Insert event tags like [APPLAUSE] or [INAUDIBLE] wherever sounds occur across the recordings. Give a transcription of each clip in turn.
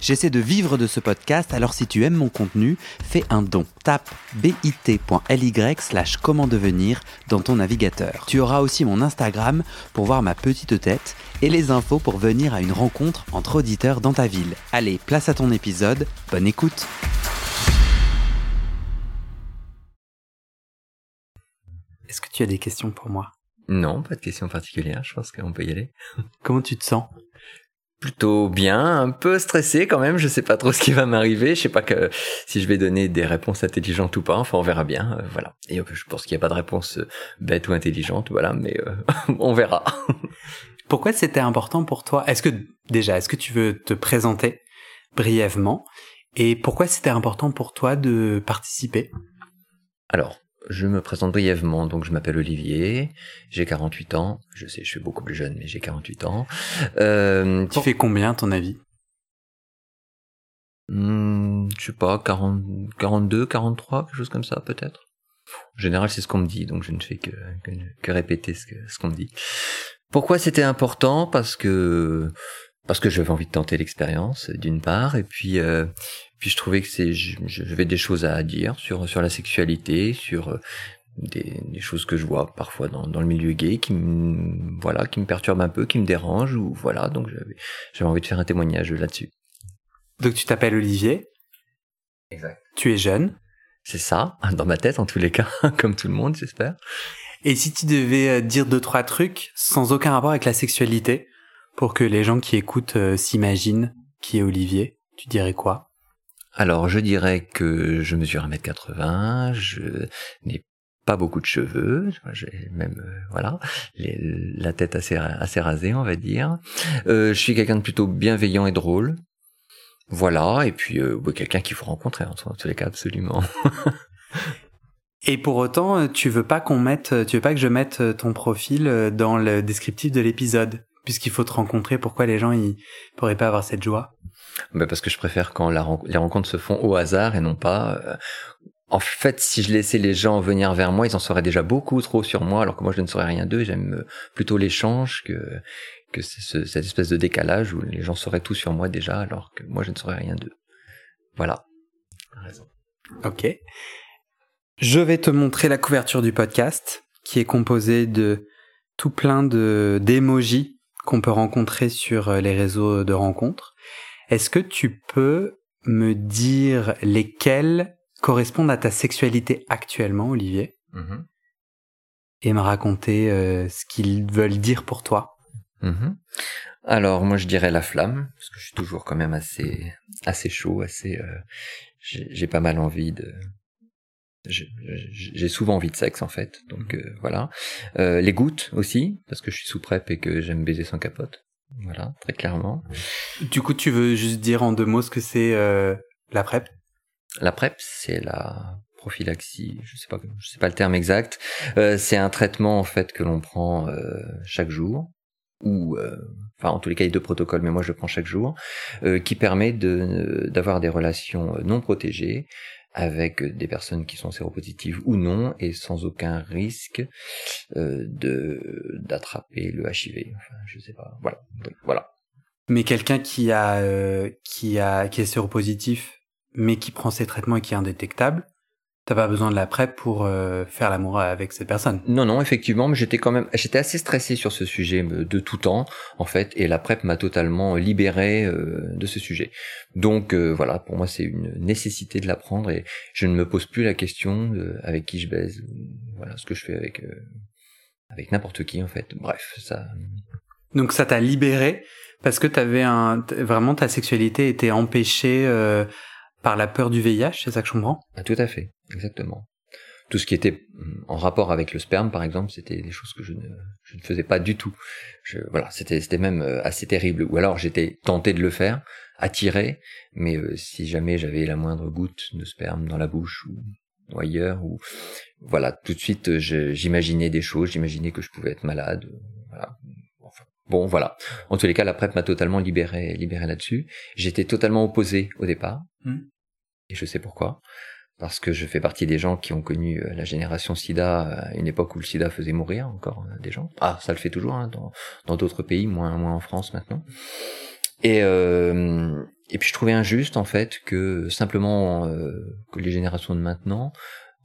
J'essaie de vivre de ce podcast, alors si tu aimes mon contenu, fais un don. Tape bit.ly slash comment devenir dans ton navigateur. Tu auras aussi mon Instagram pour voir ma petite tête et les infos pour venir à une rencontre entre auditeurs dans ta ville. Allez, place à ton épisode, bonne écoute Est-ce que tu as des questions pour moi? Non, pas de questions particulières, je pense qu'on peut y aller. Comment tu te sens? Plutôt bien, un peu stressé quand même. Je sais pas trop ce qui va m'arriver. Je sais pas que si je vais donner des réponses intelligentes ou pas. Enfin, on verra bien. Euh, voilà. Et je pense qu'il n'y a pas de réponse euh, bête ou intelligente. Voilà, mais euh, [LAUGHS] on verra. [LAUGHS] Pourquoi c'était important pour toi? Est-ce que déjà, est-ce que tu veux te présenter brièvement? Et pourquoi c'était important pour toi de participer? Alors, je me présente brièvement, donc je m'appelle Olivier, j'ai 48 ans, je sais, je suis beaucoup plus jeune, mais j'ai 48 ans. Euh, tu fais combien, ton avis? Hmm, Je sais pas, 40, 42, 43, quelque chose comme ça, peut-être. En général, c'est ce qu'on me dit, donc je ne fais que, que, répéter ce, ce qu'on me dit. Pourquoi c'était important? Parce que parce que j'avais envie de tenter l'expérience d'une part et puis euh, puis je trouvais que c'est j'avais des choses à dire sur sur la sexualité sur euh, des, des choses que je vois parfois dans, dans le milieu gay qui me voilà qui me perturbent un peu qui me dérangent ou voilà donc j'avais j'avais envie de faire un témoignage là-dessus. Donc tu t'appelles Olivier. Exact. Tu es jeune. C'est ça [LAUGHS] dans ma tête en tous les cas [LAUGHS] comme tout le monde j'espère. Et si tu devais euh, dire deux trois trucs sans aucun rapport avec la sexualité pour que les gens qui écoutent euh, s'imaginent qui est Olivier, tu dirais quoi? Alors, je dirais que je mesure 1m80, je n'ai pas beaucoup de cheveux, j'ai même euh, voilà la tête assez assez rasée, on va dire. Euh, je suis quelqu'un de plutôt bienveillant et drôle. Voilà, et puis quelqu'un qu'il faut rencontrer en tous les cas absolument. [LAUGHS] Et pour autant, tu veux pas qu'on mette, tu veux pas que je mette ton profil dans le descriptif de l'épisode puisqu'il faut te rencontrer, pourquoi les gens ils pourraient pas avoir cette joie? Bah Parce que je préfère quand les rencontres se font au hasard et non pas... Euh, en fait, si je laissais les gens venir vers moi, ils en sauraient déjà beaucoup trop sur moi, alors que moi je ne saurais rien d'eux. J'aime euh, plutôt l'échange que que ce, cette espèce de décalage où les gens sauraient tout sur moi déjà, alors que moi je ne saurais rien d'eux. Voilà. Raison. Ok. Je vais te montrer la couverture du podcast, qui est composée de tout plein de d'émojis qu'on peut rencontrer sur euh, les réseaux de rencontres. Est-ce que tu peux me dire lesquels correspondent à ta sexualité actuellement, Olivier? Mm-hmm. Et me raconter euh, ce qu'ils veulent dire pour toi mm-hmm. Alors moi je dirais la flamme, parce que je suis toujours quand même assez assez chaud, assez euh, j'ai pas mal envie de j'ai souvent envie de sexe en fait, donc euh, voilà. Euh, les gouttes aussi, parce que je suis sous prep et que j'aime baiser sans capote. Voilà, très clairement. Du coup, tu veux juste dire en deux mots ce que c'est euh, la PrEP? La PrEP, c'est la prophylaxie, je sais pas, je sais pas le terme exact. Euh, c'est un traitement en fait que l'on prend euh, chaque jour, ou enfin en tous les cas il y a deux protocoles, mais moi je le prends chaque jour, qui permet de d'avoir des relations non protégées avec des personnes qui sont séropositives ou non et sans aucun risque euh, de d'attraper le HIV. Enfin, je sais pas. Voilà. voilà. Mais quelqu'un qui a euh, qui a qui est séropositif mais qui prend ses traitements et qui est indétectable, T'as pas besoin de la PrEP pour euh, faire l'amour avec cette personne. Non, non, effectivement, mais j'étais quand même, j'étais assez stressé sur ce sujet euh, de tout temps, en fait, et la PrEP m'a totalement libéré euh, de ce sujet. Donc voilà, pour moi, c'est une nécessité de l'apprendre et je ne me pose plus la question avec qui je baise, voilà, ce que je fais avec avec n'importe qui, en fait. Bref, ça. Donc ça t'a libéré parce que t'avais un vraiment ta sexualité était empêchée par la peur du VIH, c'est ça que je comprends? Ah, Tout à fait, exactement. Tout ce qui était mm, en rapport avec le sperme, par exemple, c'était des choses que je ne, faisais pas du tout. Je, voilà, c'était, c'était même euh, assez terrible. Ou alors j'étais tenté de le faire, attiré, mais euh, si jamais j'avais la moindre goutte de sperme dans la bouche ou, ailleurs, ou voilà, tout de suite, j'imaginais des choses, j'imaginais que je pouvais être malade. Voilà. Bon, voilà. En tous les cas, la PrEP m'a totalement libéré, libéré là-dessus. J'étais totalement opposé au départ. Hmm. Et je sais pourquoi. Parce que je fais partie des gens qui ont connu euh, la génération SIDA à une époque où le SIDA faisait mourir encore euh, des gens. Ah, ça le fait toujours hein, dans d'autres pays, moins moins en France maintenant. Et euh, et puis je trouvais injuste en fait que simplement euh, que les générations de maintenant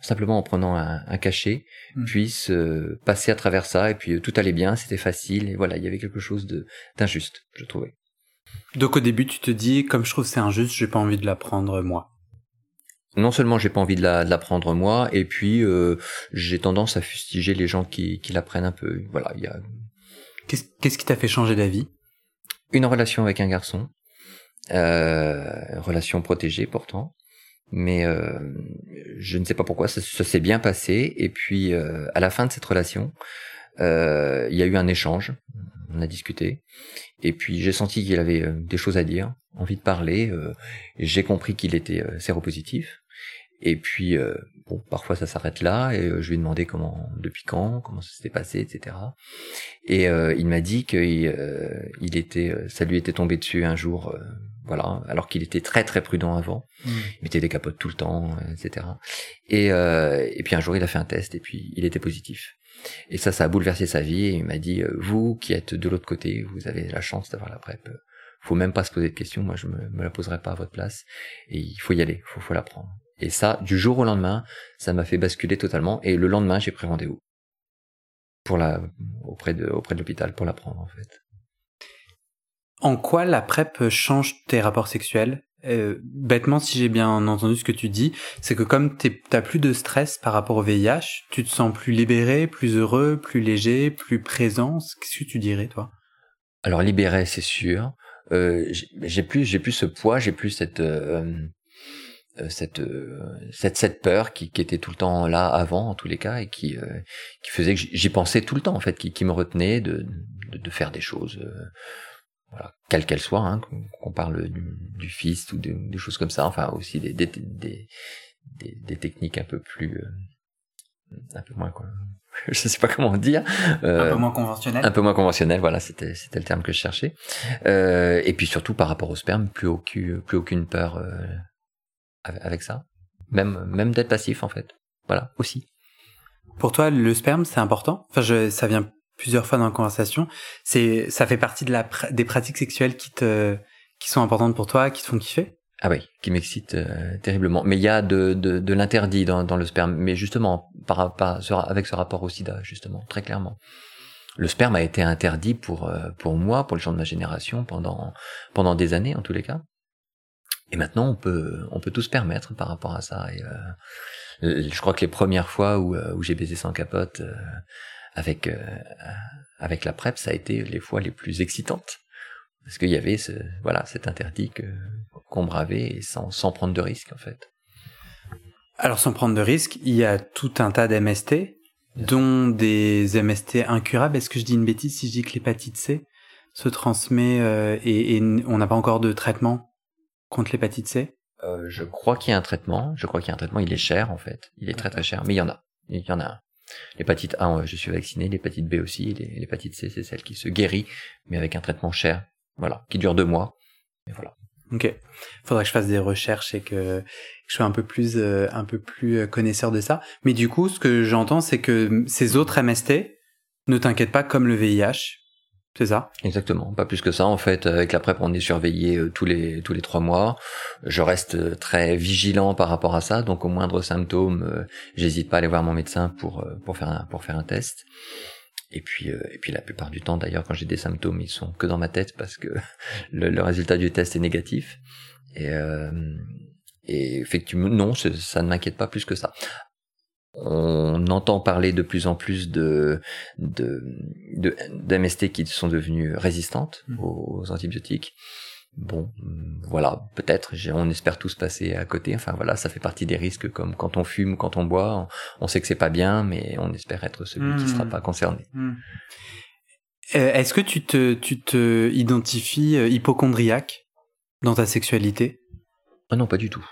simplement en prenant un, cachet, hmm. puissent euh, passer à travers ça, et puis euh, tout allait bien, c'était facile, et voilà, il y avait quelque chose de d'injuste, je trouvais. Donc au début, tu te dis, comme je trouve c'est injuste, j'ai pas envie de l'apprendre moi. Non seulement j'ai pas envie de l'apprendre la, moi, et puis euh, j'ai tendance à fustiger les gens qui, qui l'apprennent un peu. Voilà, il y a. Qu'est-ce qui t'a fait changer d'avis? Une relation avec un garçon, relation protégée pourtant, mais euh, je ne sais pas pourquoi ça, s'est bien passé. Et puis euh, à la fin de cette relation, euh, il y a eu un échange, on a discuté, et puis j'ai senti qu'il avait des choses à dire, envie de parler. j'ai compris qu'il était séropositif. Et puis, bon, parfois ça s'arrête là, et je lui ai demandé comment, depuis quand, comment ça s'était passé, etc. Et il m'a dit qu'il il était, ça lui était tombé dessus un jour voilà, alors qu'il était très très prudent avant. Mm. Il mettait des capotes tout le temps, etc. Et, euh, et puis un jour, il a fait un test et puis il était positif. Et ça, ça a bouleversé sa vie. Et il m'a dit, euh, vous qui êtes de l'autre côté, vous avez la chance d'avoir la PrEP. Faut même pas se poser de questions. Moi, je me, me la poserai pas à votre place. Et il faut y aller. Faut, faut la prendre. Et ça, du jour au lendemain, ça m'a fait basculer totalement. Et le lendemain, j'ai pris rendez-vous pour la auprès de auprès de l'hôpital pour la prendre en fait. En quoi la PrEP change tes rapports sexuels? Euh, Bêtement, si j'ai bien entendu ce que tu dis, c'est que comme t'as plus de stress par rapport au VIH, tu te sens plus libéré, plus heureux, plus léger, plus présent. Qu'est-ce que tu dirais, toi? Alors libéré, c'est sûr. Euh, j'ai plus, j'ai plus ce poids, j'ai plus cette euh, cette, cette cette peur qui, qui, était tout le temps là avant en tous les cas et qui qui faisait que j'y pensais tout le temps en fait qui, qui me retenait de, de, de faire des choses voilà, quelle qu'elle soit, hein, qu'on parle du, du fist ou des choses comme ça, enfin aussi des, des, des, des, techniques un peu plus, euh, un peu moins quoi, [LAUGHS] je sais pas comment dire, euh, un peu moins conventionnel, un peu moins conventionnel, voilà, c'était c'était le terme que je cherchais, euh, et puis surtout par rapport au sperme, plus aucune plus aucune peur euh, avec ça, même même d'être passif en fait, voilà aussi. Pour toi, le sperme, c'est important? Enfin, je, ça vient plusieurs fois dans la conversation, c'est ça fait partie de la des pratiques sexuelles qui te qui sont importantes pour toi, qui te font kiffer? Ah oui, qui m'excite euh, terriblement. Mais il y a de, de, l'interdit dans, le sperme, mais justement par, par avec ce rapport au SIDA, justement, très clairement. Le sperme a été interdit pour euh, pour moi, pour les gens de ma génération, pendant pendant des années en tous les cas. Et maintenant, on peut on peut tout se permettre par rapport à ça. Et, euh, je crois que les premières fois où j'ai baisé sans capote, avec euh, avec la PrEP, ça a été les fois les plus excitantes parce qu'il y avait ce voilà cet interdit qu'on bravait sans sans prendre de risques en fait. Alors sans prendre de risques, il y a tout un tas d'MST, dont des MST incurables. Est-ce que je dis une bêtise si je dis que l'hépatite C se transmet euh, et, et, on n'a pas encore de traitement contre l'hépatite C? Euh, Je crois qu'il y a un traitement. Je crois qu'il y a un traitement. Il est cher en fait. Il est très très cher, mais il y en a. Il y en a un. L'hépatite A, je suis vacciné. L'hépatite B aussi. L'hépatite C, c'est celle qui se guérit, mais avec un traitement cher. Voilà, qui dure deux mois. Et voilà. Ok. Faudrait que je fasse des recherches et que je sois un peu plus, euh, un peu plus euh, connaisseur de ça. Mais du coup, ce que j'entends, c'est que ces autres MST, ne t'inquiète pas, comme le VIH, c'est ça Exactement, pas plus que ça. En fait, avec la PrEP, on est surveillé euh, tous les tous les trois mois. Je reste euh, très vigilant par rapport à ça, donc au moindre symptôme, euh, j'hésite pas à aller voir mon médecin pour pour faire un, pour faire un test. Et puis et puis la plupart du temps, d'ailleurs, quand j'ai des symptômes, ils sont que dans ma tête parce que [LAUGHS] le, le résultat du test est négatif. Et et effectivement, non, ça ne m'inquiète pas plus que ça on entend parler de plus en plus de d'MST qui sont devenues résistantes mmh. aux antibiotiques. Bon, voilà, peut-être, on espère tous passer à côté. Enfin voilà, ça fait partie des risques, comme quand on fume, quand on boit, on, sait que c'est pas bien, mais on espère être celui qui sera mmh. pas concerné. Mmh. Euh, est-ce que tu te, tu te identifies euh, hypochondriaque dans ta sexualité? Ah non, pas du tout.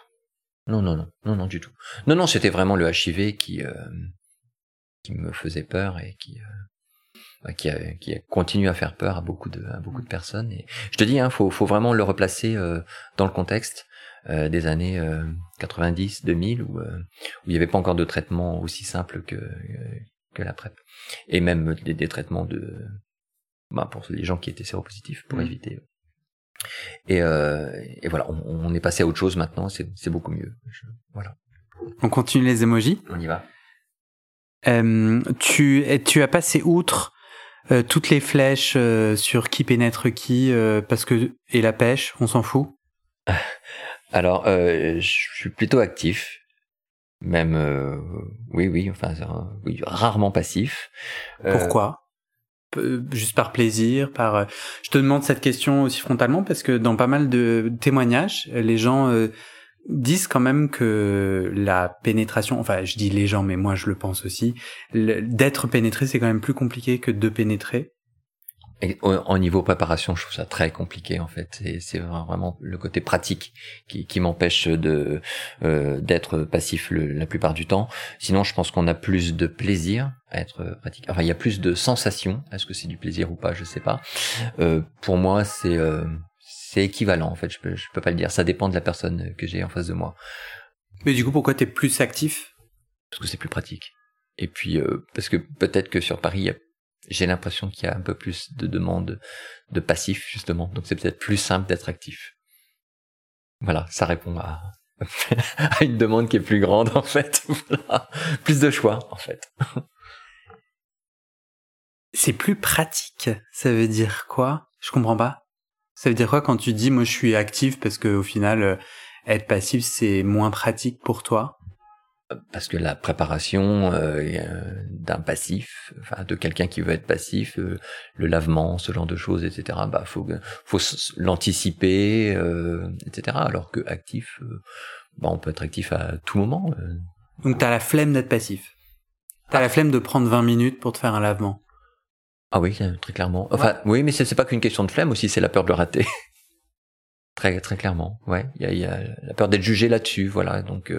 Non, non, non, non, non, du tout. Non, non, c'était vraiment le HIV qui, euh, qui me faisait peur et qui. Euh, qui, a, qui a continué à faire peur à beaucoup de, à beaucoup de personnes. Et je te dis, hein, faut, faut vraiment le replacer dans le contexte. des années 90, 2000, où, où il n'y avait pas encore de traitement aussi simple que, que la PrEP. Et même des, des traitements de, bah, pour les gens qui étaient séropositifs, pour mmh. éviter. Et, euh, et voilà, on, on, est passé à autre chose maintenant, c'est beaucoup mieux. voilà. On continue les emojis On y va. Euh, tu, tu as passé outre euh, toutes les flèches sur qui pénètre qui, parce que et la pêche, on s'en fout? [LAUGHS] Alors, je suis plutôt actif même euh, oui oui enfin oui, rarement passif euh, pourquoi? Juste par plaisir par euh, je te demande cette question aussi frontalement parce que dans pas mal de témoignages les gens disent quand même que la pénétration enfin je dis les gens mais moi je le pense aussi d'être pénétré c'est quand même plus compliqué que de pénétrer et au, niveau préparation, je trouve ça très compliqué en fait. C'est vraiment le côté pratique qui, qui m'empêche de euh, d'être passif la plupart du temps. Sinon, je pense qu'on a plus de plaisir à être pratique. Enfin, il y a plus de sensations. Est-ce que c'est du plaisir ou pas? Je sais pas. Euh, pour moi, c'est euh, c'est équivalent en fait. Je peux je peux pas le dire. Ça dépend de la personne que j'ai en face de moi. Mais du coup, pourquoi t'es plus actif? Parce que c'est plus pratique. Et puis euh, parce que peut-être que sur Paris, il y a j'ai l'impression qu'il y a un peu plus de demandes de passif justement, donc c'est peut-être plus simple d'être actif. Voilà, ça répond à, [LAUGHS] une demande qui est plus grande en fait. [LAUGHS] Plus de choix en fait. C'est plus pratique. Ça veut dire quoi? Je comprends pas. Ça veut dire quoi quand tu dis moi je suis actif parce que au final euh, être passif c'est moins pratique pour toi? Parce que la préparation euh, d'un passif, enfin de quelqu'un qui veut être passif, euh, le lavement, ce genre de choses, etc. Bah faut faut l'anticiper, euh, etc. Alors que actif, bah on peut être actif à tout moment. Donc t'as la flemme d'être passif. T'as la flemme de prendre 20 minutes pour te faire un lavement. Ah oui, très clairement. Enfin oui, mais c'est pas qu'une question de flemme aussi, c'est la peur de le rater. [LAUGHS] très très clairement. Ouais, il y a, y a, la peur d'être jugé là-dessus, voilà. Donc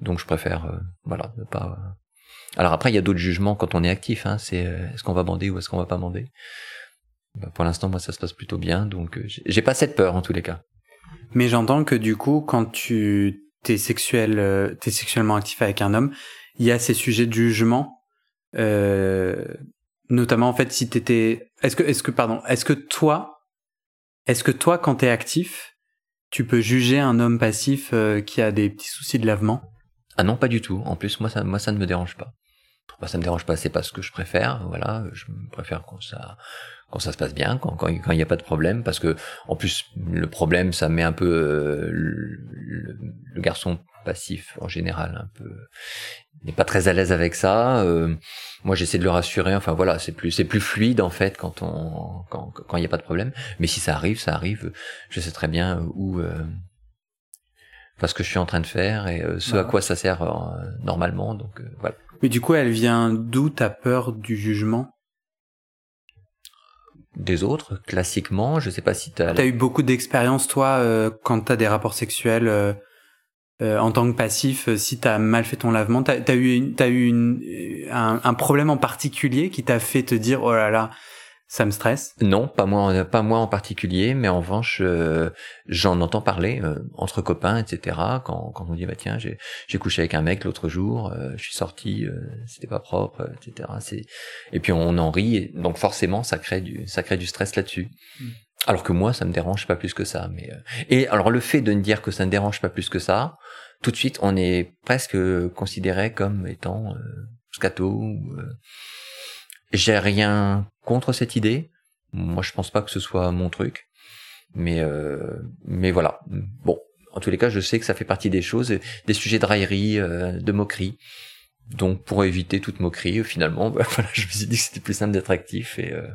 donc je préfère, euh, voilà, ne pas. Euh. Alors après, il y a d'autres jugements quand on est actif. Hein, c'est euh, est-ce qu'on va bander ou est-ce qu'on va pas bander? Bah, pour l'instant, moi, ça se passe plutôt bien, donc j'ai pas cette peur en tous les cas. Mais j'entends que du coup, quand tu t'es sexuel, t'es sexuellement actif avec un homme, il y a ces sujets de jugement, euh, notamment en fait si t'étais, est-ce que, est-ce que, pardon, est-ce que toi, est-ce que toi, quand t'es actif, tu peux juger un homme passif qui a des petits soucis de lavement? Ah non, pas du tout. En plus, moi, ça, moi, ça ne me dérange pas. Moi, ça me dérange pas. C'est pas ce que je préfère. Voilà, je préfère quand ça, quand ça se passe bien, quand quand il n'y a pas de problème, parce que en plus, le problème, ça met un peu euh, le, garçon passif en général un peu n'est pas très à l'aise avec ça. Euh, moi, j'essaie de le rassurer. Enfin voilà, c'est plus c'est plus fluide en fait quand on quand quand il n'y a pas de problème. Mais si ça arrive, ça arrive. Je sais très bien où euh, parce que je suis en train de faire et euh, ce à quoi ça sert euh, normalement. Donc euh, voilà. Mais du coup, elle vient d'où ta peur du jugement? Des autres, classiquement. Je sais pas si t'as. T'as eu beaucoup d'expérience toi quand t'as des rapports sexuels. en tant que passif, si t'as mal fait ton lavement, t'as as eu, as eu une, un, un, problème en particulier qui t'a fait te dire oh là là, ça me stresse? Non, pas moi, pas moi en particulier, mais en revanche, euh, j'en entends parler euh, entre copains, etc. Quand, quand on dit bah tiens, j'ai, j'ai couché avec un mec l'autre jour, euh, je suis sorti, c'était pas propre, etc. C'est et puis on en rit, et donc forcément ça crée du ça crée du stress là-dessus. Mm. Alors que moi, ça me dérange pas plus que ça. Mais et alors le fait de ne dire que ça ne dérange pas plus que ça, tout de suite on est presque considéré comme étant scato. Ou, j'ai rien contre cette idée. Moi, je pense pas que ce soit mon truc. Mais, euh, mais voilà. Bon, en tous les cas, je sais que ça fait partie des choses, des sujets de raillerie, euh, de moquerie. Donc, pour éviter toute moquerie, finalement, [LAUGHS] bah, voilà, je me suis dit que c'était plus simple d'être actif et euh,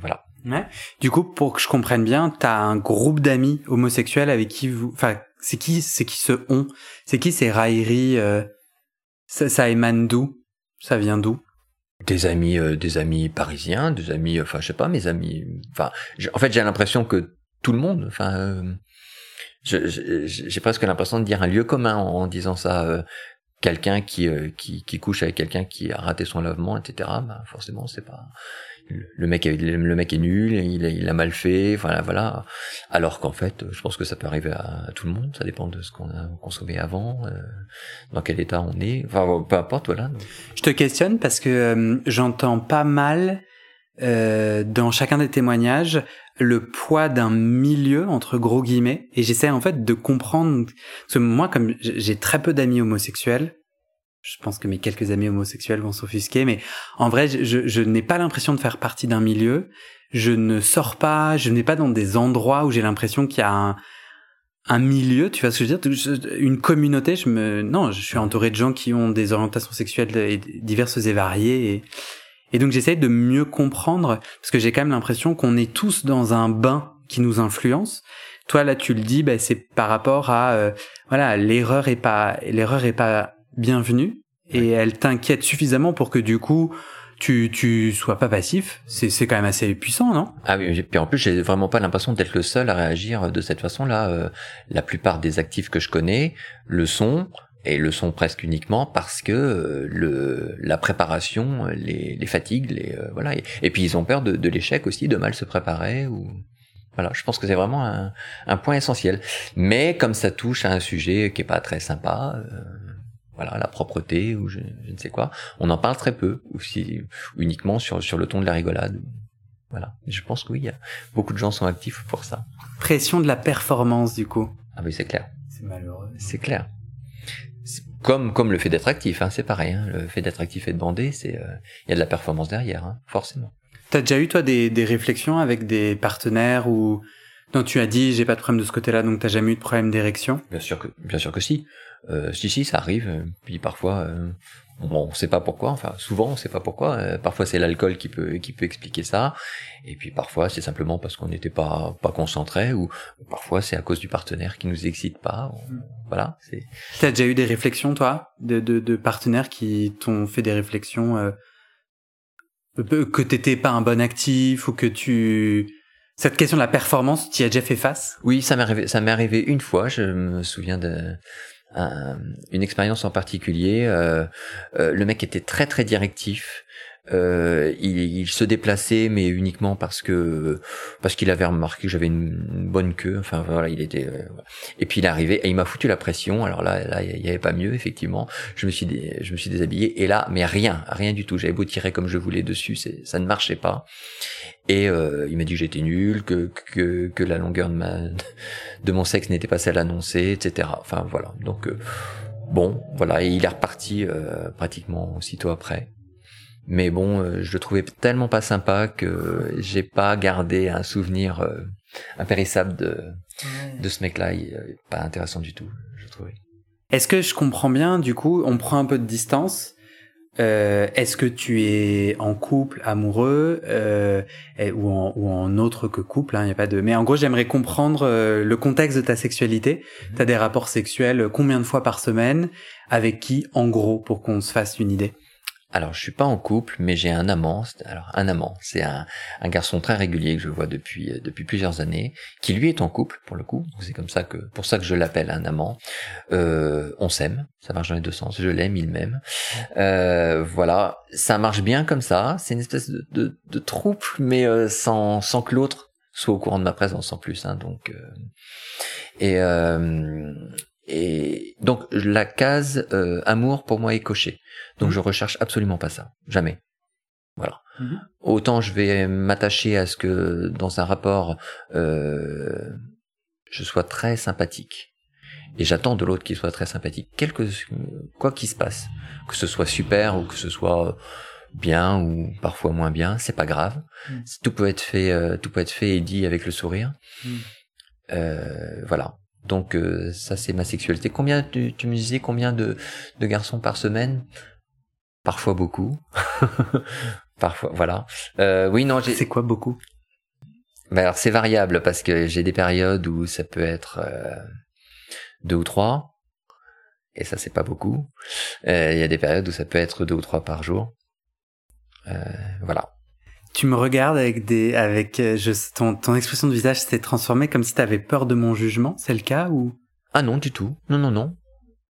voilà. Ouais. Du coup, pour que je comprenne bien, t'as un groupe d'amis homosexuels avec qui vous, enfin, c'est qui, c'est qui se ont, c'est qui ces railleries, euh, ça, ça émane d'où, ça vient d'où? Des amis euh, des amis parisiens des amis enfin je sais pas mes amis enfin en fait j'ai l'impression que tout le monde enfin euh, j'ai presque l'impression de dire un lieu commun en, disant ça euh, quelqu'un qui, qui, qui couche avec quelqu'un qui a raté son lavement, etc. Bah, forcément, c'est pas le mec, le mec est nul, il, a mal fait, voilà, voilà. Alors qu'en fait, je pense que ça peut arriver à, tout le monde. Ça dépend de ce qu'on a consommé avant, euh, dans quel état on est. Enfin, peu importe, voilà. Je te questionne parce que euh, j'entends pas mal euh, dans chacun des témoignages le poids d'un milieu entre gros guillemets et j'essaie en fait de comprendre parce que moi comme j'ai très peu d'amis homosexuels je pense que mes quelques amis homosexuels vont s'offusquer, mais en vrai, je, je n'ai pas l'impression de faire partie d'un milieu. Je ne sors pas, je n'ai pas dans des endroits où j'ai l'impression qu'il y a un, un milieu, tu vois ce que je veux dire? Une communauté, je me... Non, je suis entouré de gens qui ont des orientations sexuelles diverses et variées. Et, donc j'essaye de mieux comprendre, parce que j'ai quand même l'impression qu'on est tous dans un bain qui nous influence. Toi là, tu le dis, bah, c'est par rapport à euh, voilà, l'erreur est pas l'erreur est pas bienvenue et elle t'inquiète suffisamment pour que du coup tu tu sois pas passif. C'est c'est quand même assez puissant, non? Ah oui, puis en plus j'ai vraiment pas l'impression d'être le seul à réagir de cette façon-là. Euh, la plupart des actifs que je connais le sont et le sont presque uniquement parce que euh, le la préparation les, les fatigue, les euh, voilà et, puis ils ont peur de, de l'échec aussi, de mal se préparer ou voilà, je pense que c'est vraiment un, un, point essentiel. Mais comme ça touche à un sujet qui est pas très sympa, voilà la propreté ou je, ne sais quoi. On en parle très peu ou si uniquement sur sur le ton de la rigolade. Voilà. Je pense que oui beaucoup de gens sont actifs pour ça. Pression de la performance du coup. Ah oui c'est clair. C'est malheureux. C'est clair. Comme comme le fait d'être actif hein, c'est pareil hein. le fait d'être actif et de bander c'est euh, il y a de la performance derrière hein, forcément. T'as déjà eu toi des, des réflexions avec des partenaires ou dont tu as dit j'ai pas de problème de ce côté-là donc t'as jamais eu de problème d'érection bien sûr que bien sûr que si euh, si si ça arrive euh, puis parfois euh, bon on sait pas pourquoi enfin souvent on sait pas pourquoi euh, parfois c'est l'alcool qui peut qui peut expliquer ça et puis parfois c'est simplement parce qu'on n'était pas pas concentré ou parfois c'est à cause du partenaire qui nous excite pas mm. voilà c'est t'as déjà eu des réflexions toi de de, de partenaires qui t'ont fait des réflexions que t'étais pas un bon actif ou que tu cette question de la performance, tu y as déjà fait face? Oui, ça m'est arrivé, une fois. Je me souviens de, une expérience en particulier. Euh, euh, le mec était très très directif. Euh, il, il, se déplaçait, mais uniquement parce que parce qu'il avait remarqué que j'avais une, bonne queue. Enfin voilà, il était. Euh, et puis il est arrivé et il m'a foutu la pression. Alors là, là, il y avait pas mieux effectivement. Je me suis je me suis déshabillé et là, mais rien, rien du tout. J'avais beau tirer comme je voulais dessus, ça ne marchait pas. Et euh, il m'a dit que j'étais nul, que, que que la longueur de ma de mon sexe n'était pas celle annoncée, etc. Enfin voilà. Donc euh, bon, voilà. Et il est reparti pratiquement aussitôt après. Mais bon, euh, je le trouvais tellement pas sympa que j'ai pas gardé un souvenir euh, impérissable de, de ce mec-là. Pas intéressant du tout, je trouvais. Est-ce que je comprends bien, du coup, on prend un peu de distance euh, Est-ce que tu es en couple, amoureux, euh, ou, en, ou en autre que couple hein, y a pas de. Mais en gros, j'aimerais comprendre le contexte de ta sexualité. Mhm. T'as des rapports sexuels combien de fois par semaine Avec qui, en gros, pour qu'on se fasse une idée? Alors, je suis pas en couple, mais j'ai un amant. Alors, un amant, c'est un, un, garçon très régulier que je vois depuis euh, depuis plusieurs années, qui lui est en couple pour le coup. C'est comme ça que pour ça que je l'appelle un amant. Euh, on s'aime, ça marche dans les deux sens. Je l'aime, il m'aime. Euh, voilà, ça marche bien comme ça. C'est une espèce de, de, de troupe, mais euh, sans sans que l'autre soit au courant de ma présence en plus. Hein, donc euh, et et donc la case amour pour moi est cochée. Donc je recherche absolument pas ça, jamais. Voilà. Mhm. Autant je vais m'attacher à ce que dans un rapport euh, je sois très sympathique. Et j'attends de l'autre qu'il soit très sympathique, quelque quoi qu'il se passe, que ce soit super ou que ce soit bien ou parfois moins bien, c'est pas grave. Mhm. Tout peut être fait, euh, tout peut être fait et dit avec le sourire. Mhm. Euh, voilà. Donc euh, ça c'est ma sexualité. Combien tu, tu, me disais combien de, de garçons par semaine? Parfois beaucoup. [LAUGHS] parfois, voilà. Euh, oui, non, C'est quoi beaucoup? Mais alors c'est variable parce que j'ai des périodes où ça peut être euh, deux ou trois, et ça c'est pas beaucoup. Euh, il y a des périodes où ça peut être deux ou trois par jour. Euh, voilà. Tu me regardes avec des, avec je, ton, ton expression de visage s'est transformée comme si tu avais peur de mon jugement. C'est le cas ou? Ah non, du tout. Non, non, non.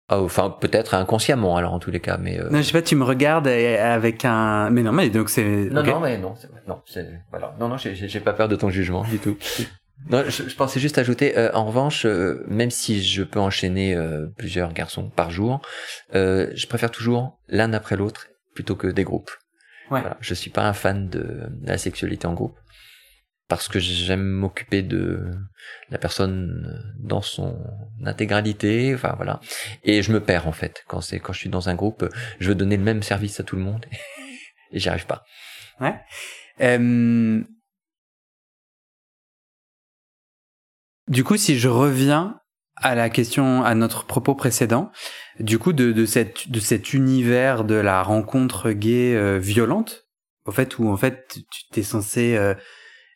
Ah, enfin, peut-être inconsciemment, alors en tous les cas, mais. Euh... Non, je sais pas, tu me regardes avec un. Mais non, mais donc c'est. Non, non, mais non, non, voilà, non, non, j'ai pas peur de ton jugement du tout. non, je, je, pensais juste ajouter, euh, en revanche, euh, même si je peux enchaîner euh, plusieurs garçons par jour, je préfère toujours l'un après l'autre plutôt que des groupes. Ouais. Voilà, je suis pas un fan de, la sexualité en groupe parce que j'aime m'occuper de la personne dans son intégralité, enfin voilà. Et je me perds en fait quand c'est quand je suis dans un groupe, je veux donner le même service à tout le monde [LAUGHS] et j'y arrive pas. Ouais. Euh... Du coup, si je reviens à la question, à notre propos précédent, du coup, de, de, cette, de cet univers de la rencontre gay euh, violente, au fait, où en fait, tu t'es censé euh,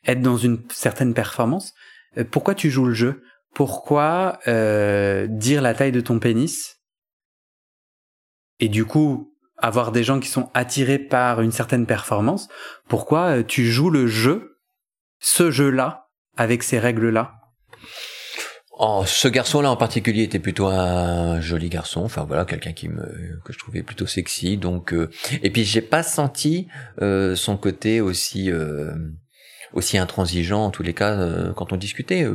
être dans une certaine performance. Euh, pourquoi tu joues le jeu? Pourquoi dire la taille de ton pénis? Et du coup, avoir des gens qui sont attirés par une certaine performance. Pourquoi tu joues le jeu, ce jeu-là, avec ces règles-là? Oh, ce garçon-là en particulier était plutôt un joli garçon. Enfin voilà, quelqu'un qui me que je trouvais plutôt sexy. Donc et puis j'ai pas senti son côté aussi aussi intransigeant en tous les cas euh, quand on discutait.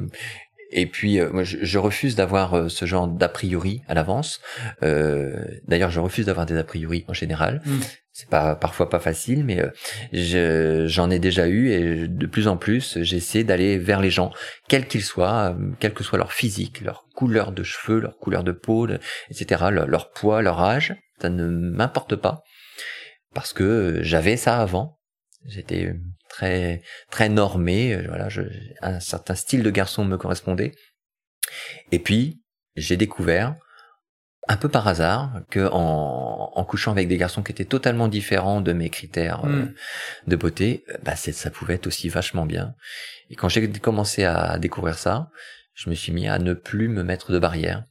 Euh. Et puis, euh, moi, je, refuse d'avoir ce genre d'a priori à l'avance. D'ailleurs, je refuse d'avoir des a priori en général. Mm. C'est pas parfois pas facile, mais j'en ai déjà eu et de plus en plus, j'essaie d'aller vers les gens, quels qu'ils soient, quel que soit leur physique, leur couleur de cheveux, leur couleur de peau, etc., leur, leur poids, leur âge, ça ne m'importe pas parce que j'avais ça avant. J'étais très très normé. Euh, voilà, je, un certain style de garçon me correspondait. Et puis j'ai découvert un peu par hasard que en, en, couchant avec des garçons qui étaient totalement différents de mes critères euh, hmm. de beauté, euh, bah ça pouvait être aussi vachement bien. Et quand j'ai commencé à découvrir ça, je me suis mis à ne plus me mettre de barrière.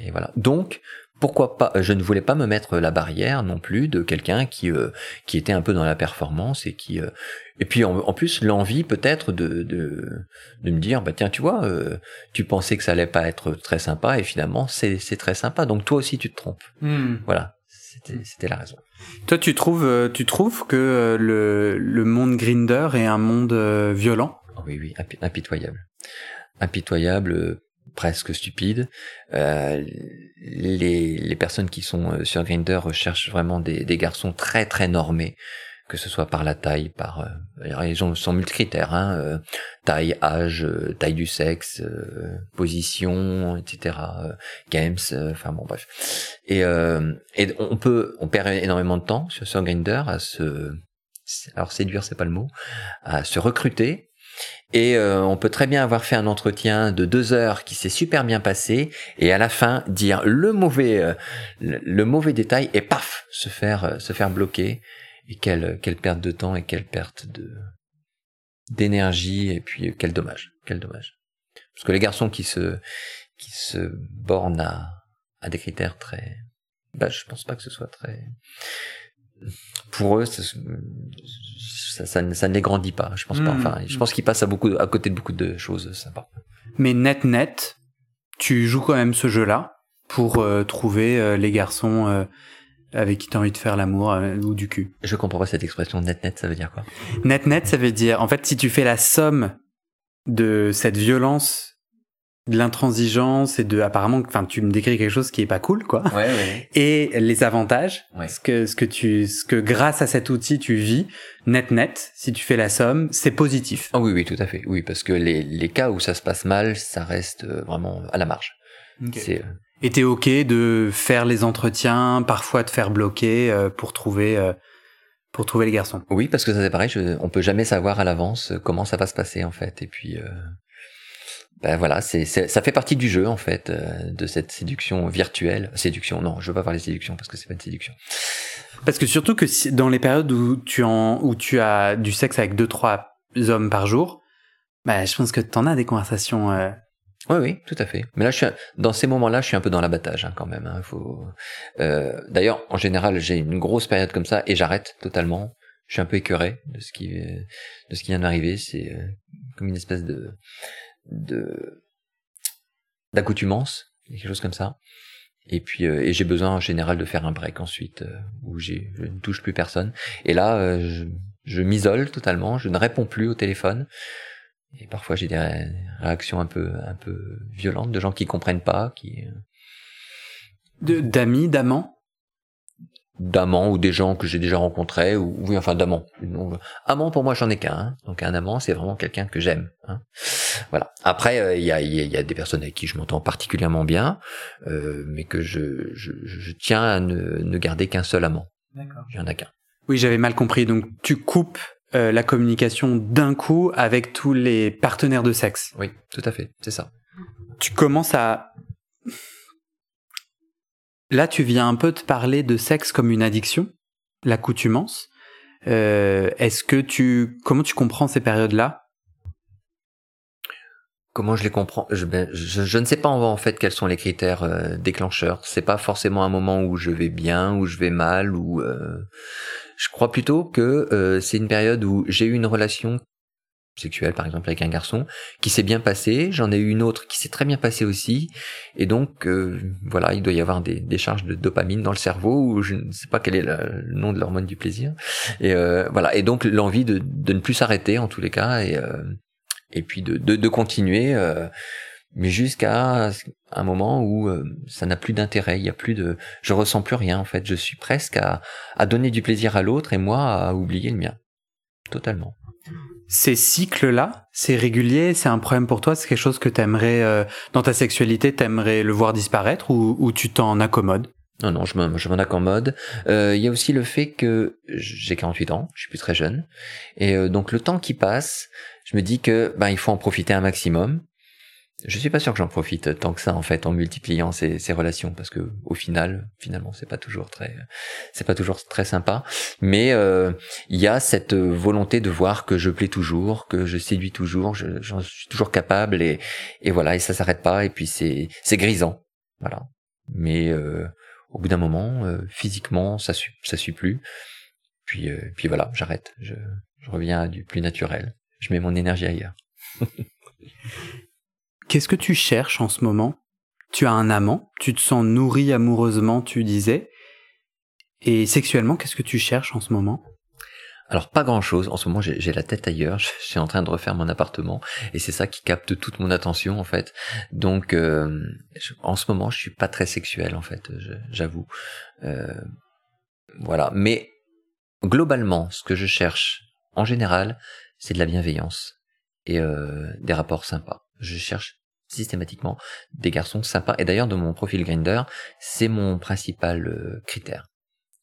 Et voilà. Donc, pourquoi pas Je ne voulais pas me mettre la barrière non plus de quelqu'un qui euh, qui était un peu dans la performance et qui euh, et puis en, plus l'envie peut-être de, de de me dire bah tiens tu vois euh, tu pensais que ça allait pas être très sympa et finalement c'est c'est très sympa donc toi aussi tu te trompes. Hmm. Voilà. C'était, c'était la raison. Toi, tu trouves, tu trouves que le, le monde Grinder est un monde violent? Oui, oui, impitoyable. Impitoyable, presque stupide. Euh, les, les, personnes qui sont euh, sur Grinder recherchent vraiment des, des, garçons très très normés, que ce soit par la taille, par euh, les gens sont multicritères, hein, euh, taille, âge, taille du sexe, position, etc. games, enfin bon bref. Et, et on peut on perd énormément de temps sur, sur Grinder à se alors séduire c'est pas le mot, à se recruter et euh, on peut très bien avoir fait un entretien de deux heures qui s'est super bien passé et à la fin dire le mauvais euh, le, mauvais détail et paf se faire euh, se faire bloquer. Et quelle quelle perte de temps et quelle perte de d'énergie et puis quel dommage quel dommage. Parce que les garçons qui se qui se bornent à à des critères très bah je pense pas que ce soit très pour eux ça, ça, ça, ne les grandit pas. Je pense pas. Hmm. Enfin, je pense qu'ils passent à beaucoup, à côté de beaucoup de choses sympas. Mais net net, tu joues quand même ce jeu-là pour euh, trouver euh, les garçons euh, avec qui tu as envie de faire l'amour ou du cul. Je comprends pas cette expression net net. Ça veut dire quoi? Net net, ça veut dire en fait si tu fais la somme de cette violence de l'intransigeance et de apparemment enfin tu me décris quelque chose qui est pas cool quoi. Ouais, ouais. [LAUGHS] et les avantages ce que ce que tu ce que grâce à cet outil tu vis net net si tu fais la somme c'est positif. Ah oui oui tout à fait. Oui parce que les les cas où ça se passe mal ça reste euh, vraiment à la marge. C'est euh, et t'es ok de faire les entretiens parfois de faire bloquer euh, pour trouver pour trouver les garçons. Oui parce que ça c'est pareil je, on peut jamais savoir à l'avance comment ça va se passer en fait. Et puis ben voilà, c'est, ça fait partie du jeu en fait, euh, de cette séduction virtuelle. Séduction, non, je veux pas parler de séduction parce que c'est pas une séduction. Parce que surtout que si, dans les périodes où tu en, où tu as du sexe avec deux trois hommes par jour, bah je pense que t'en as des conversations. Euh... Oui, oui, tout à fait. Mais là, je suis dans ces moments-là, je suis un peu dans l'abattage hein, quand même. Hein, faut. Euh, d'ailleurs, en général, j'ai une grosse période comme ça et j'arrête totalement. Je suis un peu écœuré de ce qui, de ce qui vient d'arriver. C'est comme une espèce de de d'accoutumance, quelque chose comme ça. Et puis et j'ai besoin en général de faire un break ensuite où j'ai je ne touche plus personne. Et là, je, je m'isole totalement, je ne réponds plus au téléphone. Et parfois j'ai des réactions un peu un peu violentes de gens qui comprennent pas, qui d'amis, d'amants? D'amants ou des gens que j'ai déjà rencontrés ou oui enfin d'amants. Amant pour moi j'en ai qu'un hein. donc un amant c'est vraiment quelqu'un que j'aime hein. voilà. Après euh, il y, a, y, a, des personnes avec qui je m'entends particulièrement bien euh, mais que je, je, je, tiens à ne, ne garder qu'un seul amant. D'accord. Il y en a qu'un. Oui j'avais mal compris. Donc tu coupes euh, la communication d'un coup avec tous les partenaires de sexe. Oui tout à fait. C'est ça. Tu commences à Là, tu viens un peu te parler de sexe comme une addiction, l'accoutumance. Euh, Est-ce que tu, comment tu comprends ces périodes-là? Comment je les comprends? Je, ben, je, je, ne sais pas en fait quels sont les critères euh, déclencheurs. C'est pas forcément un moment où je vais bien, où je vais mal, ou euh, je crois plutôt que euh, c'est une période où j'ai eu une relation sexuelle par exemple avec un garçon qui s'est bien passé. J'en ai eu une autre qui s'est très bien passée aussi. Et donc euh, voilà il doit y avoir des, des, charges de dopamine dans le cerveau ou je ne sais pas quel est le, nom de l'hormone du plaisir. Et euh, voilà. Et donc l'envie de, de, ne plus s'arrêter en tous les cas et euh, et puis de, de, de continuer mais jusqu'à un moment où ça n'a plus d'intérêt, il y a plus de, je ressens plus rien en fait, je suis presque à, à donner du plaisir à l'autre et moi à oublier le mien, totalement ces cycles-là, c'est régulier, c'est un problème pour toi, c'est quelque chose que t'aimerais, euh, dans ta sexualité, t'aimerais le voir disparaître ou, ou tu t'en accommodes? Non, non, je m'en, je m'en accommode. Euh, il y a aussi le fait que j'ai 48 ans, je suis plus très jeune, et euh, donc le temps qui passe, je me dis que ben il faut en profiter un maximum je suis pas sûr que j'en profite tant que ça en fait en multipliant ces, relations parce que au final finalement c'est pas toujours très c'est pas toujours très sympa. Mais euh, il y a cette volonté de voir que je plais toujours que je séduis toujours j'en suis toujours capable et et voilà et ça s'arrête pas et puis c'est c'est grisant. Voilà. Mais euh, au bout d'un moment euh, physiquement ça suit ça suit plus. Puis euh, puis voilà j'arrête. Je, je reviens à du plus naturel. Je mets mon énergie ailleurs [LAUGHS] Qu'est-ce que tu cherches en ce moment? Tu as un amant, tu te sens nourri amoureusement, tu disais? Et sexuellement, qu'est-ce que tu cherches en ce moment? Alors pas grand chose. En ce moment, j'ai la tête ailleurs. Je suis en train de refaire mon appartement et c'est ça qui capte toute mon attention en fait. Donc, euh, en ce moment, je suis pas très sexuel en fait. J'avoue. Euh, voilà. Mais globalement, ce que je cherche en général, c'est de la bienveillance et euh, des rapports sympas. Je cherche systématiquement des garçons sympas. Et d'ailleurs, dans mon profil Grinder, c'est mon principal euh, critère.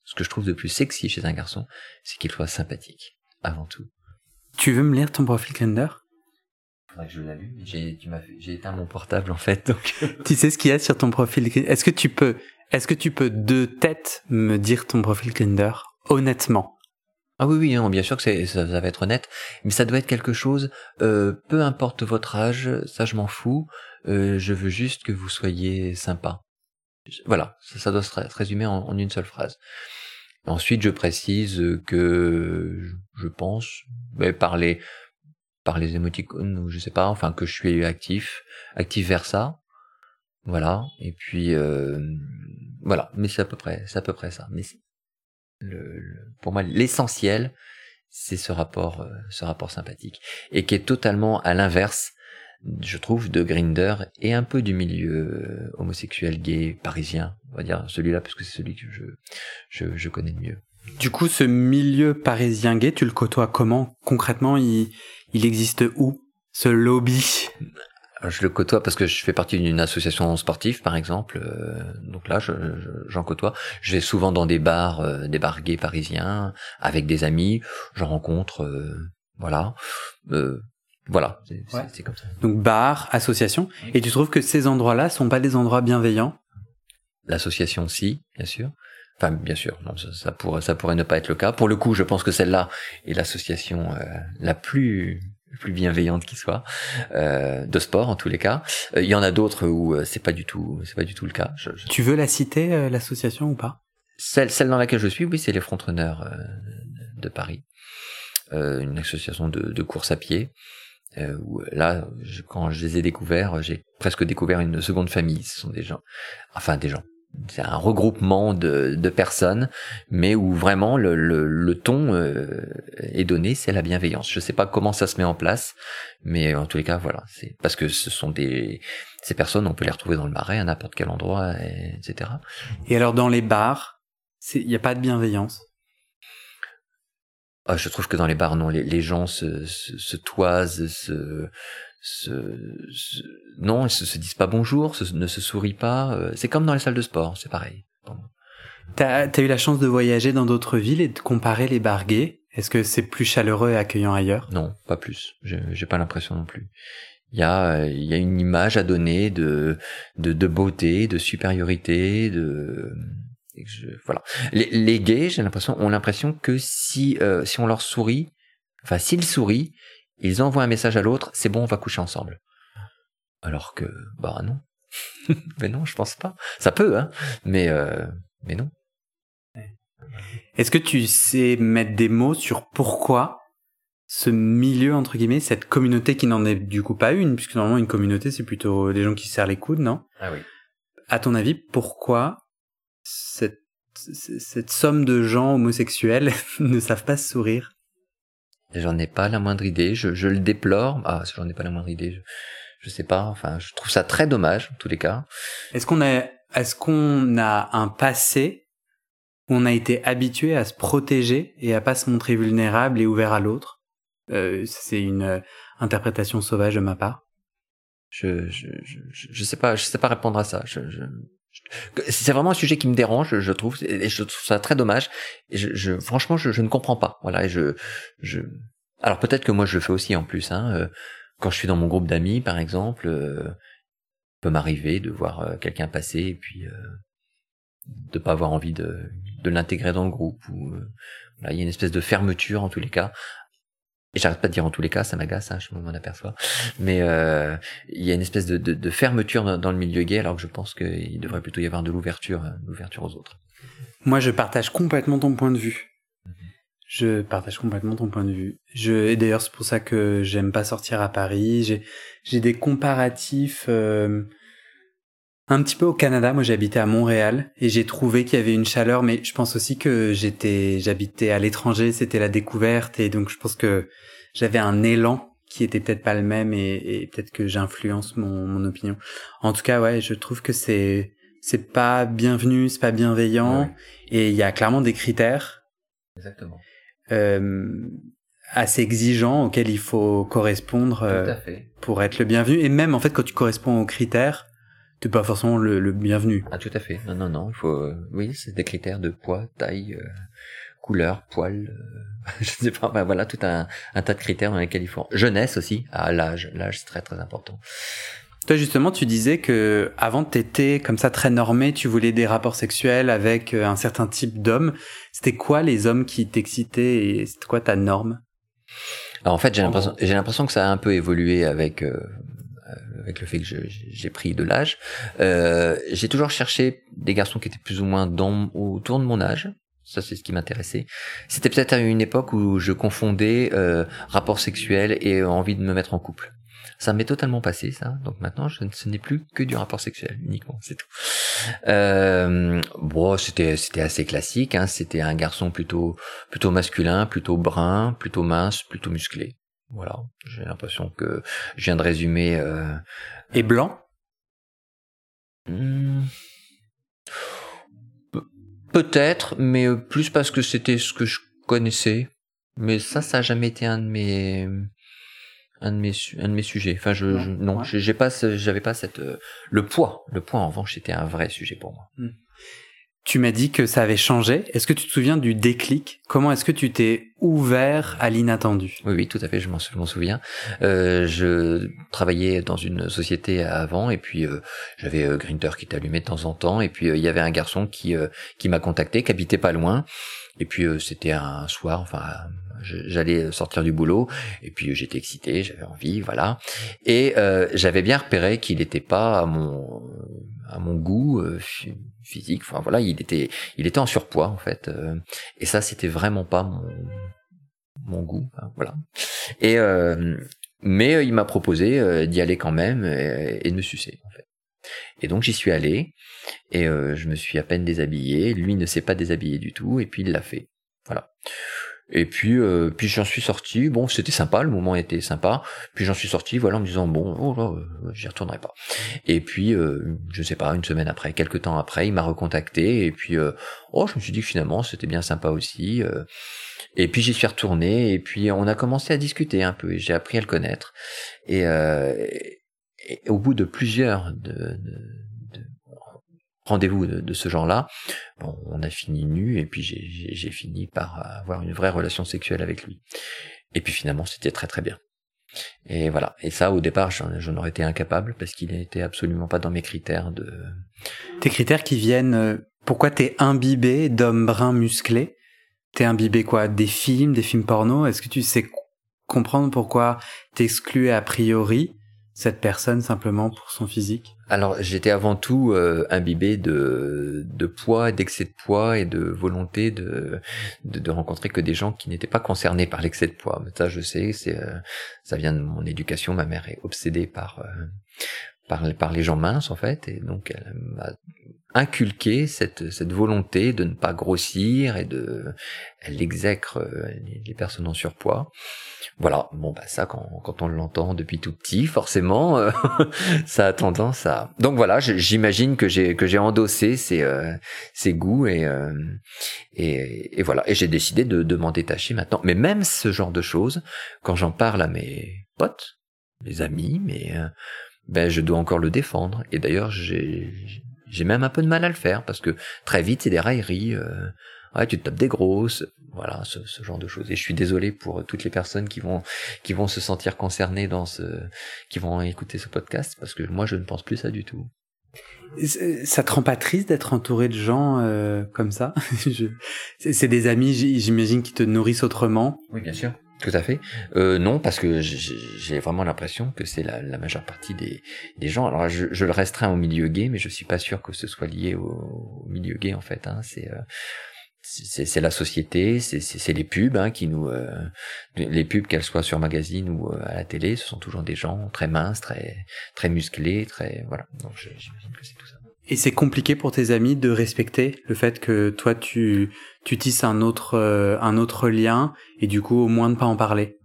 Ce que je trouve de plus sexy chez un garçon, c'est qu'il soit sympathique, avant tout. Tu veux me lire ton profil Grinder Faudrait que je l'allume. J'ai, j'ai éteint mon portable en fait. Donc... [LAUGHS] tu sais ce qu'il y a sur ton profil Est-ce que tu peux, est-ce que tu peux de tête me dire ton profil Grinder honnêtement ah oui, oui, bien sûr que ça, ça, va être honnête, mais ça doit être quelque chose, euh, peu importe votre âge, ça je m'en fous, euh, je veux juste que vous soyez sympa. Voilà, ça, doit se résumer en, une seule phrase. Ensuite, je précise que je pense, mais par les, par les émoticônes, ou je sais pas, enfin que je suis actif, actif vers ça. Voilà, et puis euh, voilà, mais c'est à peu près, c'est à peu près ça. Le, pour moi, l'essentiel, c'est ce rapport, euh, ce rapport sympathique, et qui est totalement à l'inverse, je trouve, de Grinder et un peu du milieu euh, homosexuel gay parisien, on va dire celui-là parce que c'est celui que je, je, je connais le mieux. Du coup, ce milieu parisien gay, tu le côtoies comment concrètement? Il, il existe où ce lobby? Je le côtoie parce que je fais partie d'une association sportive, par exemple. Euh, donc là, j'en je, côtoie. Je vais souvent dans des bars, euh, des bars gays parisiens, avec des amis. J'en rencontre, euh, voilà. voilà, c'est comme ça. Donc bar, association. Et tu trouves que ces endroits-là sont pas des endroits bienveillants? L'association, si, bien sûr. Enfin, bien sûr, non, ça, ça, pourrait, ça pourrait ne pas être le cas. Pour le coup, je pense que celle-là est l'association la plus plus bienveillante qui soit euh, de sport en tous les cas. Euh, il y en a d'autres où euh, c'est pas du tout c'est pas du tout le cas. Tu veux la citer euh, l'association ou pas? Celle celle dans laquelle je suis, oui, c'est les Frontrunners de Paris, une association de, de course à pied. où là, quand je les ai découverts, j'ai presque découvert une seconde famille. Ce sont des gens, enfin des gens, c'est un regroupement de, de, personnes, mais où vraiment le, le, le ton euh, est donné, c'est la bienveillance. Je sais pas comment ça se met en place, mais en tous les cas, voilà, c'est parce que ce sont des ces personnes, on peut les retrouver dans le marais à n'importe quel endroit, etc. Et alors dans les bars, il n'y a pas de bienveillance? Ah, je trouve que dans les bars, non, les, les gens se, se, se toisent, se, se, non, ils se, se, disent pas bonjour, ne se sourient pas. Euh, c'est comme dans les salles de sport, c'est pareil. T'as as eu la chance de voyager dans d'autres villes et de comparer les bars gays. Est-ce que c'est plus chaleureux et accueillant ailleurs? Non, pas plus. J'ai pas l'impression non plus. Il y a, il y a une image à donner de, de, de beauté, de supériorité, de je, voilà. Les, les gays, j'ai l'impression, ont l'impression que si euh, si on leur sourit, enfin s'ils sourient, ils envoient un message à l'autre, c'est bon, on va coucher ensemble. Alors que, bah non. [LAUGHS] mais non, je pense pas. Ça peut, hein, mais, euh, mais non. Est-ce que tu sais mettre des mots sur pourquoi ce milieu, entre guillemets, cette communauté qui n'en est du coup pas une, puisque normalement une communauté c'est plutôt des gens qui serrent les coudes, non? Ah oui. À ton avis, pourquoi cette, cette somme de gens homosexuels [LAUGHS] ne savent pas sourire? J'en ai pas la moindre idée. Je, je le déplore. Ah, j'en ai pas la moindre idée. Je, je sais pas. Enfin, je trouve ça très dommage, en tous les cas. Est-ce qu'on a, est-ce qu'on a un passé où on a été habitué à se protéger et à pas se montrer vulnérable et ouvert à l'autre? Euh, C'est une euh, interprétation sauvage de ma part. Je, je, je, je sais pas, je sais pas répondre à ça. Je, je, c'est vraiment un sujet qui me dérange, je trouve, et je trouve ça très dommage. Et je, franchement, je, ne comprends pas. Voilà, et je, je. Alors peut-être que moi je le fais aussi en plus. Hein, euh, quand je suis dans mon groupe d'amis, par exemple, euh, peut m'arriver de voir euh, quelqu'un passer et puis euh, de pas avoir envie de, de l'intégrer dans le groupe. Ou euh, il y a une espèce de fermeture en tous les cas. Et j'arrête pas de dire en tous les cas, ça m'agace, hein, je m'en aperçois. Mais euh, il y a une espèce de, de, de fermeture dans, dans, le milieu gay, alors que je pense qu'il devrait plutôt y avoir de l'ouverture, l'ouverture aux autres. Moi, je partage complètement ton point de vue. Je partage complètement ton point de vue. Je, et d'ailleurs, c'est pour ça que j'aime pas sortir à Paris. J'ai, j'ai des comparatifs euh, un petit peu au Canada. Moi, j'habitais à Montréal et j'ai trouvé qu'il y avait une chaleur, mais je pense aussi que j'étais, j'habitais à l'étranger. C'était la découverte et donc je pense que j'avais un élan qui était peut-être pas le même et, et peut-être que j'influence mon, mon opinion. En tout cas, ouais, je trouve que c'est c'est pas bienvenu, c'est pas bienveillant ouais. et il y a clairement des critères. Exactement euh, assez exigeants auxquels il faut correspondre euh, pour être le bienvenu. Et même en fait, quand tu corresponds aux critères, t'es pas forcément le, le, bienvenu. Ah tout à fait. Non non non, il faut. Euh, oui, c'est des critères de poids, taille, euh, couleur, poil. [LAUGHS] je sais pas. Ben, voilà tout un, un tas de critères dans lesquels il faut. Jeunesse aussi. Ah l'âge, l'âge c'est très très important. Toi justement, tu disais que avant t'étais comme ça très normé, tu voulais des rapports sexuels avec un certain type d'hommes. C'était quoi les hommes qui t'excitaient et c'était quoi ta norme? Alors en fait, j'ai l'impression, j'ai l'impression que ça a un peu évolué avec euh, avec le fait que j'ai pris de l'âge. Euh, j'ai toujours cherché des garçons qui étaient plus ou moins dans, autour de mon âge. Ça, c'est ce qui m'intéressait. C'était peut-être à une époque où je confondais euh, rapport sexuel et envie de me mettre en couple. Ça m'est totalement passé, ça. Donc maintenant, je, ce n'est plus que du rapport sexuel uniquement, c'est tout. Euh, bon, c'était c'était assez classique. Hein. C'était un garçon plutôt plutôt masculin, plutôt brun, plutôt mince, plutôt musclé. Voilà. J'ai l'impression que je viens de résumer. Euh... Et blanc? Hmm. Pe Peut-être, mais plus parce que c'était ce que je connaissais. Mais ça, ça a jamais été un de mes un de mes un de mes sujets. Enfin, je, je non, ouais. j'ai pas, j'avais pas cette euh, le poids. Le poids en revanche, c'était un vrai sujet pour moi. Mm. Tu m'as dit que ça avait changé. Est-ce que tu te souviens du déclic? Comment est-ce que tu t'es ouvert à l'inattendu? Oui, oui, tout à fait. Je m'en souviens. Euh, je travaillais dans une société avant, et puis euh, j'avais euh, qui t'allumait de temps en temps, et puis il y avait un garçon qui qui m'a contacté, qui habitait pas loin. Et puis c'était un soir, enfin j'allais sortir du boulot et puis j'étais excité, j'avais envie, voilà. Et euh, j'avais bien repéré qu'il n'était pas à mon à mon goût euh, physique. Enfin voilà, il était il était en surpoids en fait. Euh, et ça c'était vraiment pas mon mon goût. Hein, voilà. Et mais il m'a proposé d'y aller quand même et, et, de me sucer en fait. Et donc j'y suis allé et je me suis à peine déshabillé. Lui ne s'est pas déshabillé du tout et puis il l'a fait. Voilà. Et puis, euh, puis j'en suis sorti. Bon, c'était sympa, le moment était sympa. Puis j'en suis sorti, voilà, en me disant bon, oh là, euh, j'y retournerai pas. Et puis, euh, je sais pas, une semaine après, quelques temps après, il m'a recontacté. Et puis, euh, oh, je me suis dit que finalement, c'était bien sympa aussi. et puis j'y suis retourné. Et puis on a commencé à discuter un peu. Et j'ai appris à le connaître. Et, et, au bout de plusieurs de, de rendez-vous de, ce genre-là. On a fini nu et puis j'ai fini par avoir une vraie relation sexuelle avec lui. Et puis finalement, c'était très très bien. Et voilà. Et ça, au départ, j'en aurais été incapable parce qu'il n'était absolument pas dans mes critères de. Tes critères qui viennent. Euh, pourquoi t'es imbibé d'hommes bruns musclés? T'es imbibé quoi? Des films, des films porno? Est-ce que tu sais comprendre pourquoi t'exclus a priori? Cette personne simplement pour son physique? Alors j'étais avant tout euh, imbibé de, de poids, d'excès de poids et de volonté de, de, rencontrer que des gens qui n'étaient pas concernés par l'excès de poids. Mais ça je sais, c'est euh, ça vient de mon éducation. Ma mère est obsédée par euh, par les gens minces en fait, et donc elle m'a inculqué cette, cette volonté de ne pas grossir et de elle exècre euh, les personnes en surpoids. Voilà, bon bah ça quand, quand on l'entend depuis tout petit, forcément euh, [LAUGHS] ça a tendance à Donc voilà, j'imagine que j'ai que j'ai endossé ces euh, ces goûts et, et, et voilà, et j'ai décidé de, de m'en détacher maintenant. Mais même ce genre de choses, quand j'en parle à mes potes, mes amis, mais ben je dois encore le défendre. Et d'ailleurs, j'ai j'ai même un peu de mal à le faire parce que très vite c'est des railleries. Euh, ouais, tu te tapes des grosses, voilà, ce, ce, genre de choses. Et je suis désolé pour toutes les personnes qui vont qui vont se sentir concernées dans ce, qui vont écouter ce podcast parce que moi je ne pense plus ça du tout. Ça te rend pas triste d'être entouré de gens euh, comme ça? [LAUGHS] C'est des amis, j'imagine, qui te nourrissent autrement. Oui, bien sûr. Tout à fait. Euh, non, parce que j'ai vraiment l'impression que c'est la, majeure partie des, gens. Alors, je, je, le restreins au milieu gay, mais je suis pas sûr que ce soit lié au, milieu gay en fait. Hein. C'est euh, c'est la société, c'est les pubs hein, qui nous, euh, les pubs qu'elles soient sur magazine ou euh, à la télé, ce sont toujours des gens très minces, très très musclés, très voilà. Donc j'imagine que c'est tout ça. Et c'est compliqué pour tes amis de respecter le fait que toi tu tu tisses un autre euh, un autre lien et du coup au moins ne pas en parler?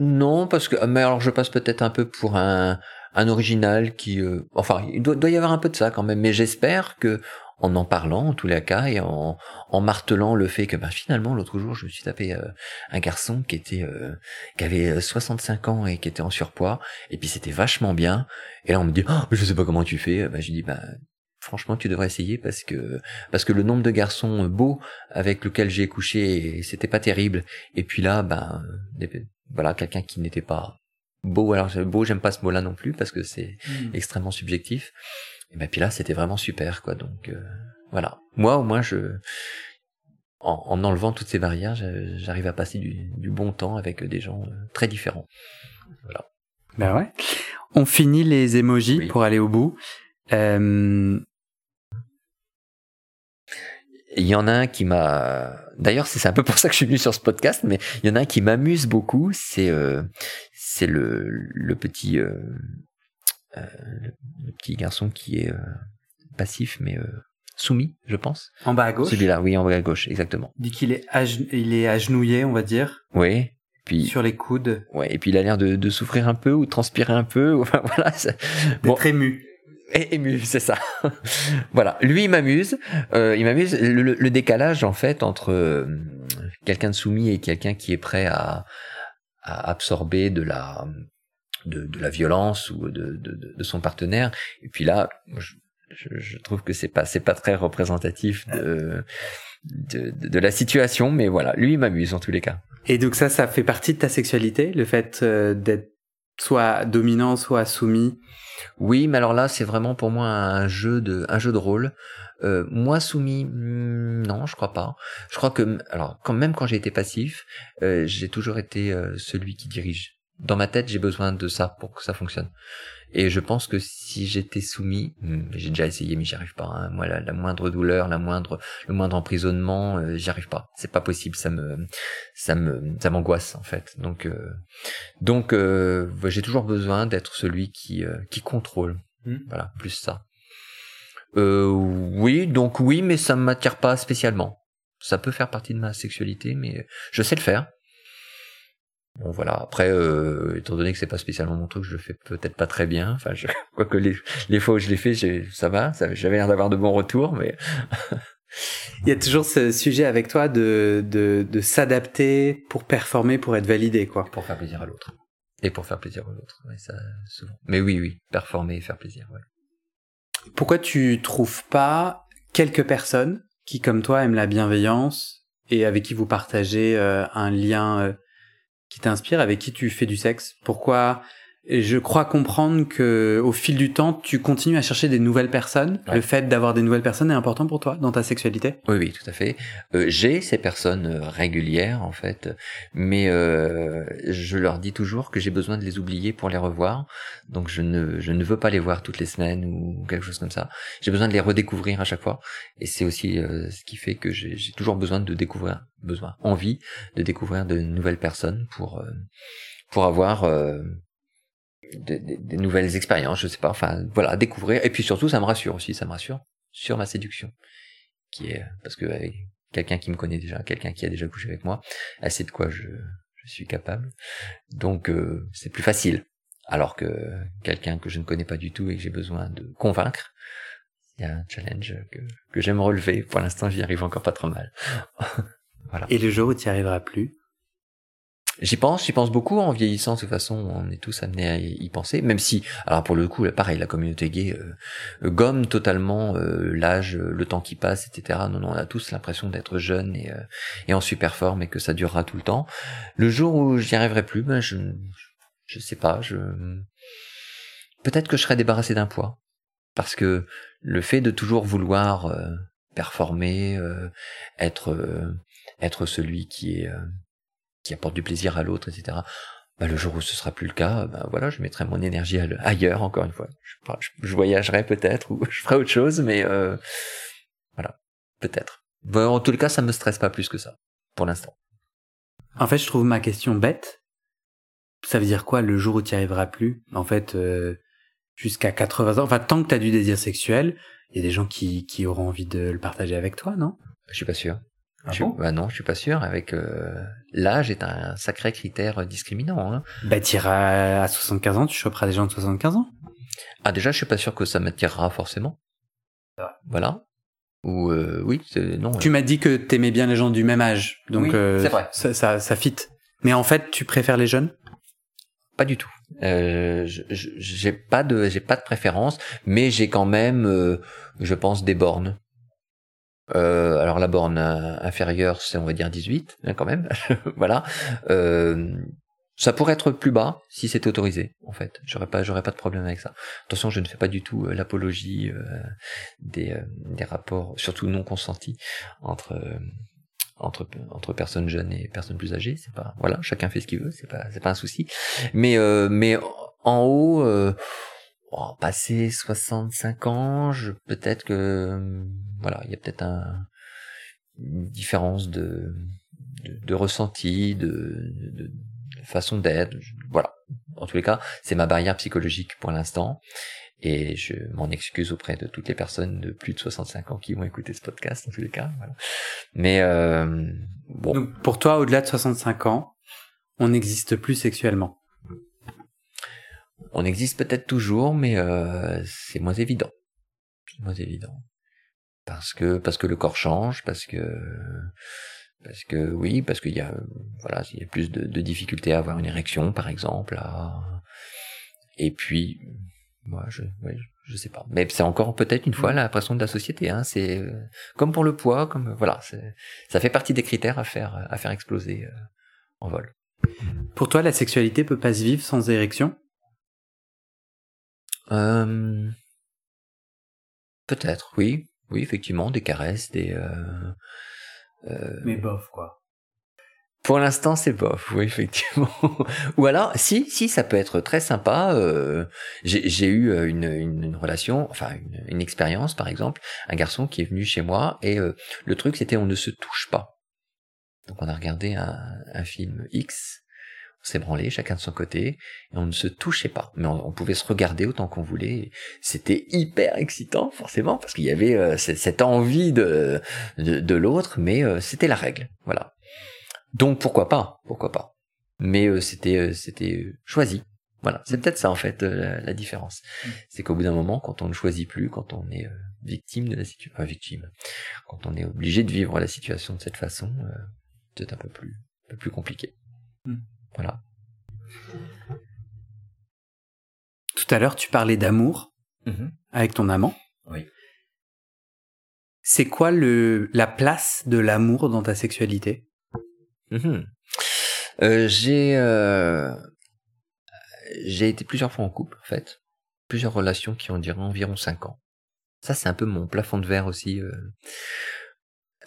Non, parce que mais alors je passe peut-être un peu pour un un original qui euh, enfin il doit, doit, y avoir un peu de ça quand même mais j'espère que en en parlant en tous les cas et en, en martelant le fait que bah, finalement l'autre jour je me suis tapé euh, un garçon qui était euh, qui avait 65 ans et qui était en surpoids. Et puis c'était vachement bien. Et là on me dit oh, je sais pas comment tu fais. Bah je dis bah franchement tu devrais essayer parce que parce que le nombre de garçons beaux avec lesquels j'ai couché c'était pas terrible. Et puis là ben voilà quelqu'un qui n'était pas beau. Alors beau j'aime pas ce mot là non plus parce que c'est mmh. extrêmement subjectif et ben puis là, c'était vraiment super, quoi. Donc euh, voilà. Moi, au moins, je en, enlevant toutes ces barrières, j'arrive à passer du, bon temps avec des gens euh, très différents. Voilà. Ben ouais. On finit les emojis pour aller au bout. Euh... Il y en a un qui m'a. D'ailleurs, c'est un peu pour ça que je suis venu sur ce podcast, mais il y en a un qui m'amuse beaucoup. C'est euh, c'est le, le petit euh, euh, le, petit garçon qui est euh, passif mais euh, soumis, je pense. En bas à gauche. Celui-là, oui, en bas à gauche, exactement. Dit qu'il est, il est agenouillé, on va dire. Oui. Puis, sur les coudes. Ouais, et puis il a l'air de, de souffrir un peu ou de transpirer un peu. [LAUGHS] Enfin voilà. D'être ému. Et ému, c'est ça. [LAUGHS] voilà. Lui, il m'amuse. Euh, il m'amuse. Le, le, décalage en fait entre quelqu'un de soumis et quelqu'un qui est prêt à, à absorber de la de, de la violence ou de, de, de, son partenaire. Et puis là, je, je, trouve que c'est pas c'est pas très représentatif de, de, la situation, mais voilà, lui il m'amuse en tous les cas. Et donc ça, ça fait partie de ta sexualité, le fait euh, d'être soit dominant, soit soumis? Oui, mais alors là, c'est vraiment pour moi un jeu de un jeu de rôle. Euh, moi soumis, hmm, non, je crois pas. Je crois que alors quand même quand j'ai été passif, euh, j'ai toujours été euh, celui qui dirige dans ma tête, j'ai besoin de ça pour que ça fonctionne. Et je pense que si j'étais soumis, hmm, j'ai déjà essayé mais j'y arrive pas. Hein. Moi, la, moindre douleur, la moindre, le moindre emprisonnement, euh, j'y arrive pas. C'est pas possible. Ça me, ça me, ça m'angoisse en fait. Donc, euh, donc, euh, j'ai toujours besoin d'être celui qui, qui contrôle. Hmm. Voilà, plus ça. Euh, oui, donc oui, mais ça ne m'attire pas spécialement. Ça peut faire partie de ma sexualité, mais je sais le faire. Bon voilà. Après, euh, étant donné que c'est pas spécialement mon truc, je le fais peut-être pas très bien. Enfin, je, [LAUGHS] quoique les, les fois où je l'ai fait, ça va, ça, j'avais l'air d'avoir de bons retours, mais. [LAUGHS] Il y a toujours ce sujet avec toi de, de, de s'adapter pour performer, pour être validé, quoi. Pour faire plaisir à l'autre. Et pour faire plaisir à l'autre. Ouais, ça, souvent. Mais oui, oui, performer et faire plaisir, ouais. Pourquoi tu trouves pas quelques personnes qui, comme toi, aiment la bienveillance et avec qui vous partagez euh, un lien euh, qui t'inspire, avec qui tu fais du sexe? Pourquoi je crois comprendre que au fil du temps, tu continues à chercher des nouvelles personnes. Le fait d'avoir des nouvelles personnes est important pour toi dans ta sexualité? Oui, oui, tout à fait. Euh, j'ai ces personnes euh, régulières en fait, mais euh, je leur dis toujours que j'ai besoin de les oublier pour les revoir. Donc je ne je ne veux pas les voir toutes les semaines ou quelque chose comme ça. J'ai besoin de les redécouvrir à chaque fois, et c'est aussi euh, ce qui fait que j'ai toujours besoin de découvrir, besoin, envie de découvrir de nouvelles personnes pour pour avoir des, nouvelles expériences, je sais pas, enfin voilà, découvrir. Et puis surtout, ça me rassure aussi, ça me rassure sur ma séduction, qui est parce que avec quelqu'un qui me connaît déjà, quelqu'un qui a déjà couché avec moi, elle sait de quoi je, je suis capable. Donc euh, c'est plus facile. Alors que quelqu'un que je ne connais pas du tout et que j'ai besoin de convaincre, il y a un challenge que, que j'aime relever. Pour l'instant, j'y arrive encore pas trop mal. [LAUGHS] voilà. Et le jour où tu n'y arriveras plus J'y pense, j'y pense beaucoup en vieillissant. De toute façon, on est tous amenés à y penser. Même si, alors pour le coup, pareil, la communauté gay euh, gomme totalement euh, l'âge, le temps qui passe, etc. Non, non, on a tous l'impression d'être jeune et, euh, et en super forme et que ça durera tout le temps. Le jour où j'y arriverai plus, ben je, je sais pas. Je peut-être que je serai débarrassé d'un poids parce que le fait de toujours vouloir performer, être être celui qui est qui apporte du plaisir à l'autre, etc. Bah, le jour où ce sera plus le cas, bah, voilà, je mettrai mon énergie ailleurs, encore une fois. Je, voyagerai peut-être [LAUGHS] ou je ferai autre chose, mais euh, voilà, peut-être. en tout cas, ça me stresse pas plus que ça, pour l'instant. En fait, je trouve ma question bête. Ça veut dire quoi le jour où tu n'y arriveras plus? En fait, euh, jusqu'à 80 ans, enfin, tant que tu as du désir sexuel, il y a des gens qui, qui auront envie de le partager avec toi, non? Je suis pas sûr. Ah je, bah non, je suis pas sûr. Avec euh, l'âge est un sacré critère discriminant. Hein. Bah t'iras à 75 ans, tu choperas des gens de 75 ans. Ah déjà, je suis pas sûr que ça m'attirera forcément. Voilà. Ou euh, oui, non. Tu m'as dit que t'aimais bien les gens du même âge, donc euh, vrai. Ça, ça, ça fit. Mais en fait, tu préfères les jeunes? Pas du tout. Euh, j'ai pas de, j'ai pas de préférence, mais j'ai quand même, euh, je pense, des bornes. Euh, alors la borne inférieure, c'est on va dire 18 hein, quand même. [LAUGHS] voilà. Euh, ça pourrait être plus bas si c'était autorisé, en fait. J'aurais pas, j'aurais pas de problème avec ça. Attention, je ne fais pas du tout euh, l'apologie euh, des, euh, des rapports, surtout non consentis, entre entre entre personnes jeunes et personnes plus âgées. C'est pas, voilà, chacun fait ce qu'il veut, c'est pas, c'est pas un souci. Mais mais en haut, oh, passé 65 ans, je peut-être que voilà, il y a peut-être un, une différence de, de, ressenti, de, de, façon d'être. Voilà. En tous les cas, c'est ma barrière psychologique pour l'instant. Et je m'en excuse auprès de toutes les personnes de plus de 65 ans qui vont écouter ce podcast, en tous les cas. Mais euh, bon. Donc pour toi, au-delà de 65 ans, on n'existe plus sexuellement? On existe peut-être toujours, mais euh, c'est moins évident. C'est moins évident parce que parce que le corps change, parce que parce que oui, parce qu'il y a voilà, il y a plus de, de, difficultés à avoir une érection, par exemple. Et puis, moi, je, je sais pas. Mais c'est encore peut-être une fois la pression de la société. Hein. C'est comme pour le poids, comme voilà, ça fait partie des critères à faire à faire exploser euh, en vol. Pour toi, la sexualité peut pas se vivre sans érection? Euh, Peut-être, oui. Oui, effectivement, des caresses, des. Euh, euh... Mais bof, quoi. Pour l'instant, c'est bof, oui, effectivement. [LAUGHS] Ou alors, si, si, ça peut être très sympa. Euh, j'ai eu une, une, relation, enfin une, une, expérience, par exemple, un garçon qui est venu chez moi et euh, le truc c'était on ne se touche pas. Donc on a regardé un, un film X On branlé, chacun de son côté, et on ne se touchait pas. Mais on, pouvait se regarder autant qu'on voulait. C'était hyper excitant, forcément, parce qu'il y avait euh, cette, envie de, de, l'autre, mais euh, c'était la règle. Voilà. Donc pourquoi pas? Pourquoi pas? Mais c'était c'était choisi. Voilà, c'est peut-être ça en fait la, différence. Mm. C'est qu'au bout d'un moment, quand on ne choisit plus, quand on est victime de la situation, enfin victime, quand on est obligé de vivre la situation de cette façon, c'est un peu plus, un peu plus compliqué. Hmm. Voilà. Tout à l'heure, tu parlais d'amour mm-hmm. avec ton amant. Oui. C'est quoi le, la place de l'amour dans ta sexualité? Mm-hmm. euh, J'ai euh, j'ai été plusieurs fois en couple, en fait. Plusieurs relations qui ont duré environ 5 ans. Ça, c'est un peu mon plafond de verre aussi. Euh,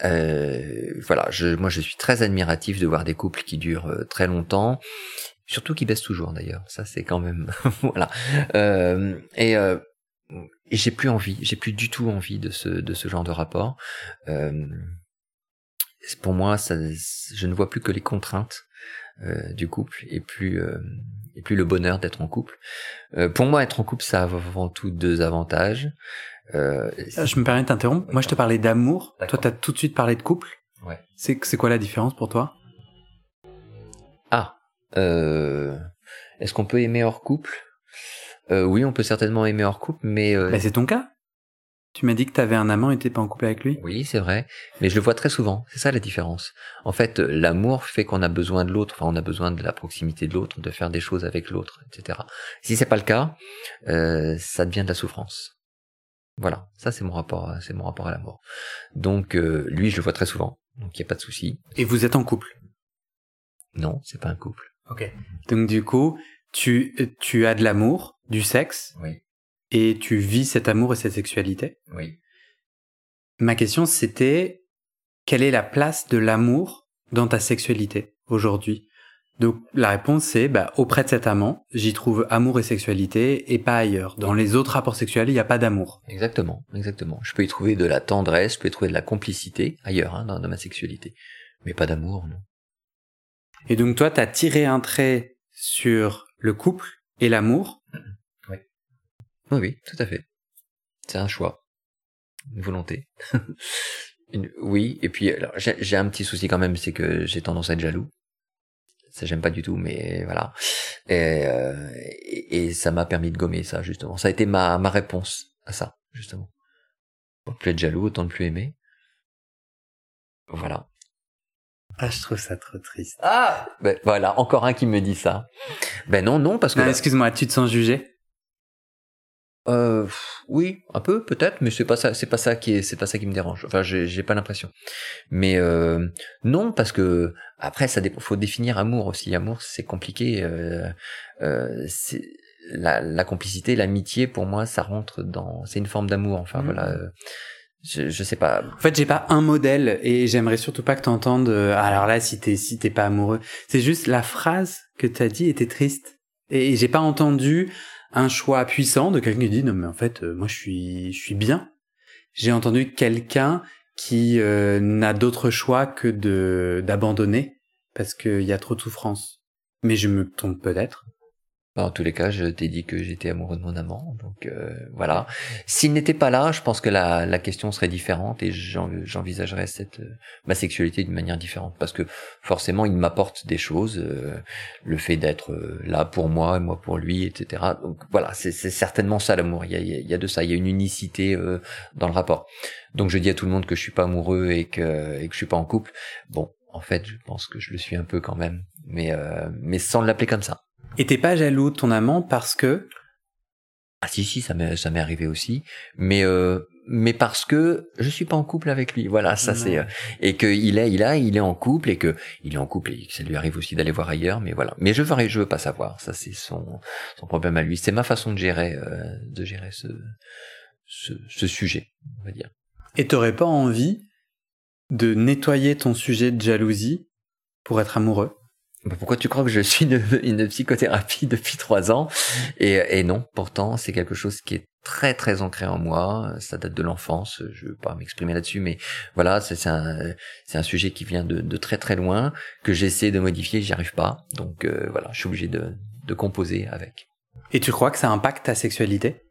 euh, voilà, je, moi je suis très admiratif de voir des couples qui durent euh, très longtemps, surtout qui baissent toujours d'ailleurs. Ça c'est quand même [LAUGHS] voilà. Euh, et, euh, et j'ai plus envie, j'ai plus du tout envie de ce de ce genre de rapport. Euh, pour moi, ça, je ne vois plus que les contraintes du couple et plus et plus le bonheur d'être en couple. pour moi, être en couple, ça a avant tout deux avantages. Euh, ah, je me permets de t'interrompre. Moi, je te parlais d'amour. Toi, t'as tout de suite parlé de couple. Ouais. C'est quoi la différence pour toi? Ah, euh, est-ce qu'on peut aimer hors couple? Euh, Oui, on peut certainement aimer hors couple, mais bah, c'est ton cas. Tu m'as dit que t'avais un amant et t'es pas en couple avec lui. Oui, c'est vrai, mais je le vois très souvent. C'est ça la différence. En fait, l'amour fait qu'on a besoin de l'autre. Enfin, on a besoin de la proximité de l'autre, de faire des choses avec l'autre, etc. Si c'est pas le cas, ça devient de la souffrance. Voilà, ça c'est mon rapport, c'est mon rapport à l'amour. Donc euh, lui, je le vois très souvent, donc il y a pas de souci. Et vous êtes en couple? Non, c'est pas un couple. Ok. Donc du coup, tu tu as de l'amour, du sexe. Oui. Et tu vis cet amour et cette sexualité? Oui. Ma question c'était quelle est la place de l'amour dans ta sexualité aujourd'hui? Donc la réponse c'est bah, auprès de cet amant, j'y trouve amour et sexualité et pas ailleurs. Dans les autres rapports sexuels, il n'y a pas d'amour. Exactement, exactement. Je peux y trouver de la tendresse, je peux y trouver de la complicité ailleurs hein, dans, ma sexualité, mais pas d'amour, non. Et donc toi, tu as tiré un trait sur le couple et l'amour. [CLEARS THROAT] Oui. Oui, oui, tout à fait. C'est un choix, une volonté. [LAUGHS] Oui, et puis j'ai un petit souci quand même, c'est que j'ai tendance à être jaloux ça j'aime pas du tout, mais voilà. Euh, et, et, ça m'a permis de gommer ça justement. Ça a été ma, ma réponse à ça justement. Pour plus être jaloux, autant ne plus aimer. Voilà. Ah, je trouve ça trop triste. Ah, ben voilà, encore un qui me dit ça. Ben non, non, parce que. Excuse-moi, tu te sens jugé? Euh, oui, un peu peut-être, mais c'est pas ça, c'est pas ça qui est, c'est pas ça qui me dérange. Enfin, j'ai pas l'impression. Mais euh, non, parce que après, ça. Faut définir amour aussi. Amour, c'est compliqué. Euh, euh, c'est la, la, complicité, l'amitié, pour moi, ça rentre dans. C'est une forme d'amour. Enfin, mmh. voilà. Euh, je, je sais pas. En fait, j'ai pas un modèle et j'aimerais surtout pas que t'entendes. Euh, alors là, si t'es si t'es pas amoureux, c'est juste la phrase que t'as dit était triste et j'ai pas entendu un choix puissant de quelqu'un qui dit non mais en fait euh, moi je suis je suis bien. J'ai entendu quelqu'un qui euh, n'a d'autre choix que de d'abandonner parce qu'il y a trop de souffrance. Mais je me trompe peut-être. Bah, en tous les cas, je t'ai dit que j'étais amoureux de mon amant, donc euh, voilà. S'il n'était pas là, je pense que la, la question serait différente et j'envisagerais cette euh, ma sexualité d'une manière différente, parce que forcément, il m'apporte des choses, euh, le fait d'être là pour moi et moi pour lui, etc. Donc voilà, c'est certainement ça l'amour. Il y a, y a de ça, il y a une unicité dans le rapport. Donc je dis à tout le monde que je suis pas amoureux et que et que je suis pas en couple. Bon, en fait, je pense que je le suis un peu quand même, mais mais sans l'appeler comme ça. Et t'es pas jaloux de ton amant parce que? Ah si si ça m'est ça m'est arrivé aussi. Mais euh, mais parce que je suis pas en couple avec lui. Voilà ça c'est euh, et que il est il a il est en couple et que il est en couple et que ça lui arrive aussi d'aller voir ailleurs mais voilà. Mais je veux je veux pas savoir. Ça c'est son son problème à lui. C'est ma façon de gérer euh, de gérer ce, ce ce sujet on va dire. Et t'aurais pas envie de nettoyer ton sujet de jalousie pour être amoureux? Pourquoi tu crois que je suis une, [LAUGHS] psychothérapie depuis trois ans? Et, et, non, pourtant, c'est quelque chose qui est très très ancré en moi. Ça date de l'enfance. Je veux pas m'exprimer là-dessus, mais voilà, c'est un c'est un sujet qui vient de, de, très très loin que j'essaie de modifier, j'y arrive pas. Donc euh, voilà, je suis obligé de, de composer avec. Et tu crois que ça impacte ta sexualité?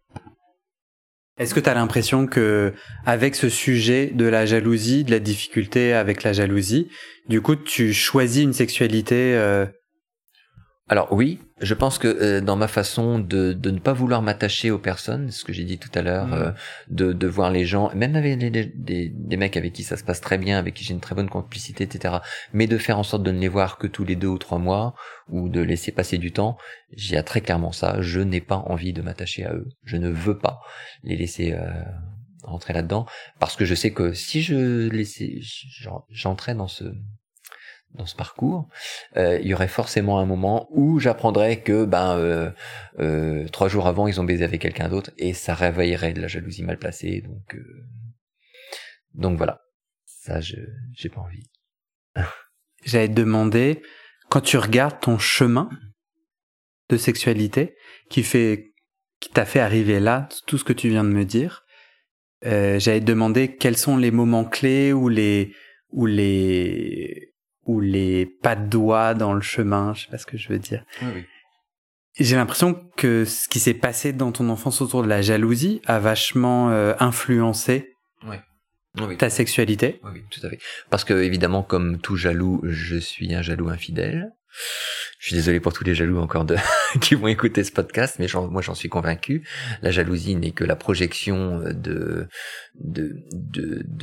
Est-ce que tu as l'impression que avec ce sujet de la jalousie, de la difficulté avec la jalousie, du coup tu choisis une sexualité euh, alors oui, je pense que euh, dans ma façon de, de ne pas vouloir m'attacher aux personnes, ce que j'ai dit tout à l'heure, mmh. euh, de, de voir les gens, même avec des, des, des, mecs avec qui ça se passe très bien, avec qui j'ai une très bonne complicité, etc., mais de faire en sorte de ne les voir que tous les deux ou trois mois, ou de laisser passer du temps, j'ai très clairement ça, je n'ai pas envie de m'attacher à eux, je ne veux pas les laisser... Euh, rentrer là-dedans parce que je sais que si je laissais j'entrais dans ce dans ce parcours, euh, il y aurait forcément un moment où j'apprendrais que ben euh, euh, trois jours avant ils ont baisé avec quelqu'un d'autre et ça réveillerait de la jalousie mal placée donc euh, donc voilà ça je j'ai pas envie. [LAUGHS] J'allais te demander quand tu regardes ton chemin de sexualité qui fait qui t'a fait arriver là tout ce que tu viens de me dire, euh, j'allais te demander quels sont les moments clés ou les ou les ou les pas de doigts dans le chemin, je sais pas ce que je veux dire. Oui, J'ai l'impression que ce qui s'est passé dans ton enfance autour de la jalousie a vachement euh, influencé oui. ta sexualité. Oui, tout à fait. Parce que évidemment, comme tout jaloux, je suis un jaloux infidèle. Je suis désolé pour tous les jaloux encore de [LAUGHS] qui vont écouter ce podcast, mais moi j'en suis convaincu. La jalousie n'est que la projection de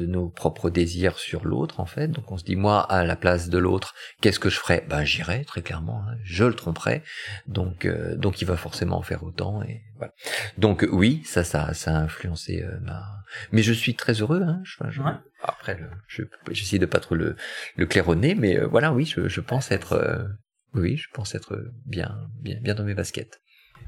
nos propres désirs sur l'autre en fait. Donc on se dit moi à la place de l'autre, qu'est-ce que je ferais? Ben j'irais très clairement, hein. je le tromperais. Donc euh, donc il va forcément en faire autant et voilà. Donc oui, ça ça ça a influencé euh, ma. Mais je suis très heureux. Hein. Je, je... Ouais. Après, le, je j'essaie de pas trop le le claironner, mais euh, voilà, oui, je, je pense être oui, je pense être bien, bien, bien dans mes baskets.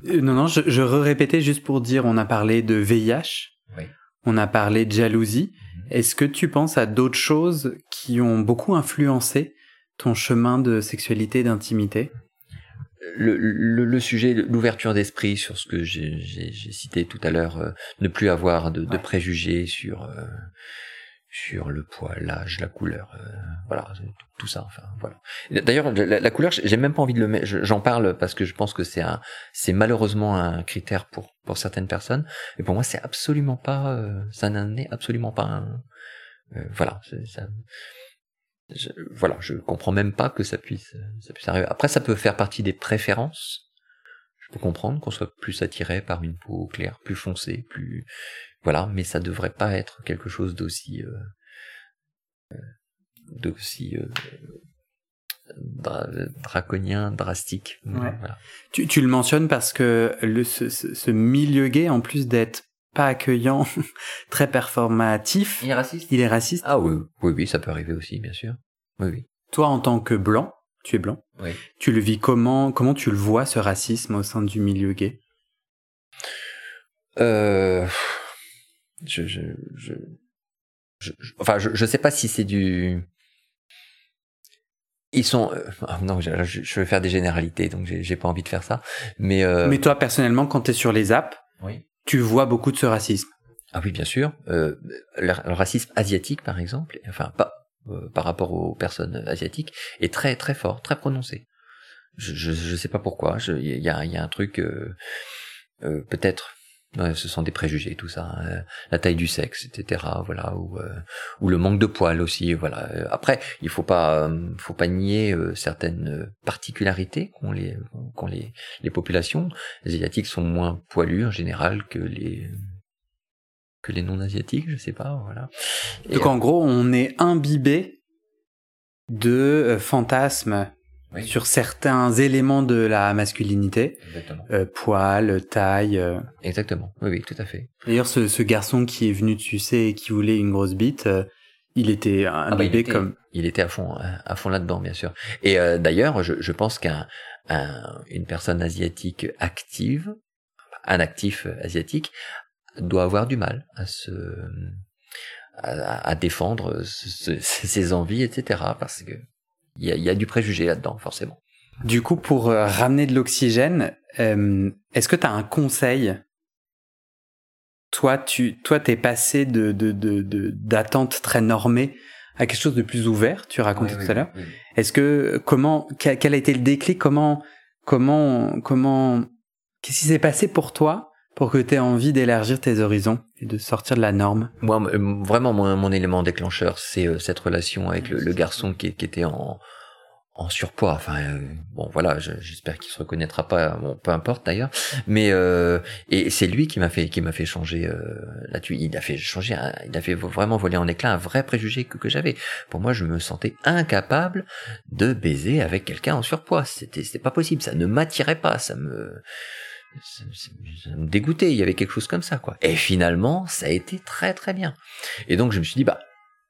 Euh, non, non, je, je répétais juste pour dire, on a parlé de VIH, oui. on a parlé de jalousie. -hmm. Est-ce que tu penses à d'autres choses qui ont beaucoup influencé ton chemin de sexualité et d'intimité? Le, le, le, sujet, l'ouverture d'esprit sur ce que j'ai cité tout à l'heure, euh, ne plus avoir de, de préjugés sur euh, sur le poids, l'âge, la couleur, euh, voilà, tout ça. Enfin, voilà. D'ailleurs, la, la, couleur, j'ai même pas envie de le mettre. J'en parle parce que je pense que c'est un, c'est malheureusement un critère pour pour certaines personnes. Et pour moi, c'est absolument pas, euh, ça n'en est absolument pas un. Euh, voilà, ça. Je, voilà, je comprends même pas que ça puisse, ça puisse arriver. Après, ça peut faire partie des préférences. Je peux comprendre qu'on soit plus attiré par une peau claire, plus foncée, plus voilà, mais ça devrait pas être quelque chose d'aussi euh, d'aussi euh, dra draconien, drastique. Ouais. Voilà. Tu, tu, le mentionnes parce que le, ce, ce milieu gay, en plus d'être pas accueillant, [LAUGHS] très performatif, il est raciste? Il est raciste. Ah oui, oui, oui, ça peut arriver aussi, bien sûr. Oui, oui. Toi, en tant que blanc, tu es blanc. Oui. Tu le vis comment Comment tu le vois ce racisme au sein du milieu gay? Euh, je, je, je, je, enfin, je, je sais pas si c'est du. Ils sont. Euh, non, je, je, vais faire des généralités, donc j'ai pas envie de faire ça. Mais. Euh... Mais toi, personnellement, quand t'es sur les apps, oui. Tu vois beaucoup de ce racisme. Ah oui, bien sûr. Euh, le, racisme asiatique, par exemple, enfin pas euh, par rapport aux personnes asiatiques, est très très fort, très prononcé. Je je, sais pas pourquoi. Il y a, y a un truc euh, euh, peut-être Ouais, ce sont des préjugés, tout ça. Hein. La taille du sexe, etc. Voilà, ou euh, ou le manque de poils aussi. Voilà. Après, il faut pas, euh, faut pas nier euh, certaines particularités qu'ont les qu'ont les les populations. Les asiatiques sont moins poilus en général que les que les non asiatiques, je sais pas. Voilà. Et Donc en gros, on est imbibé de fantasmes oui. sur certains éléments de la masculinité. Euh, poil, taille. Euh... Exactement. Oui, oui, tout à fait. D'ailleurs, ce, ce, garçon qui est venu de sucer et qui voulait une grosse bite, euh, il était un ah bah, bébé il était, comme. Il était à fond, à fond là-dedans, bien sûr. Et euh, d'ailleurs, je, je, pense qu'un un, une personne asiatique active, un actif asiatique, doit avoir du mal à se à, à défendre ce, [LAUGHS] ses envies, etc. Parce que il y a, y a, du préjugé là-dedans, forcément. Du coup, pour euh, ramener de l'oxygène, euh, est-ce que tu as un conseil? Toi, tu toi, t'es passé de d'attente de, très normée à quelque chose de plus ouvert. Tu racontais tout à l'heure. Est-ce que comment quel a été le déclic? Comment comment comment qu'est-ce qui s'est passé pour toi pour que tu aies envie d'élargir tes horizons et de sortir de la norme Moi, vraiment, mon, mon élément déclencheur, c'est euh, cette relation avec le, garçon qui, était en surpoids. Enfin, euh, bon, voilà, j'espère qu'il se reconnaîtra pas. Bon, peu importe d'ailleurs. Mais euh, et c'est lui qui m'a fait qui m'a fait changer euh, là-dessus. Il a fait changer, il a fait vraiment voler en éclat un vrai préjugé que, que j'avais. Pour moi, je me sentais incapable de baiser avec quelqu'un en surpoids. C'était c'était pas possible. Ça ne m'attirait pas. Ça me ça, me dégoûtait. Il y avait quelque chose comme ça, quoi. Et finalement, ça a été très très bien. Et donc, je me suis dit, bah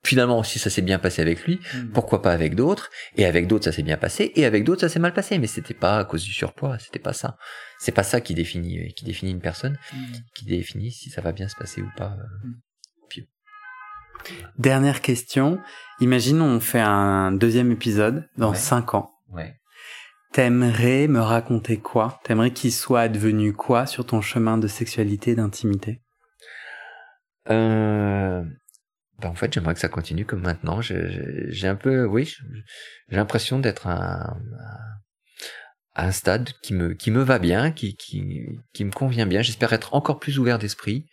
finalement si ça s'est bien passé avec lui, hmm. pourquoi pas avec d'autres? Et avec d'autres ça s'est bien passé, et avec d'autres ça s'est mal passé. Mais c'était pas à cause du surpoids, c'était pas ça. C'est pas ça qui définit euh, qui définit une personne, hmm. qui définit si ça va bien se passer ou pas. Euh, hmm. Dernière question. Imaginons on fait un deuxième épisode dans cinq ans. Ouais. T'aimerais me raconter quoi? T'aimerais qu'il soit advenu quoi sur ton chemin de sexualité d'intimité? Euh, bah, en fait, j'aimerais que ça continue comme maintenant. J'ai un peu, oui, j'ai l'impression d'être à, un stade qui me, qui me va bien, qui, qui, qui me convient bien. J'espère être encore plus ouvert d'esprit.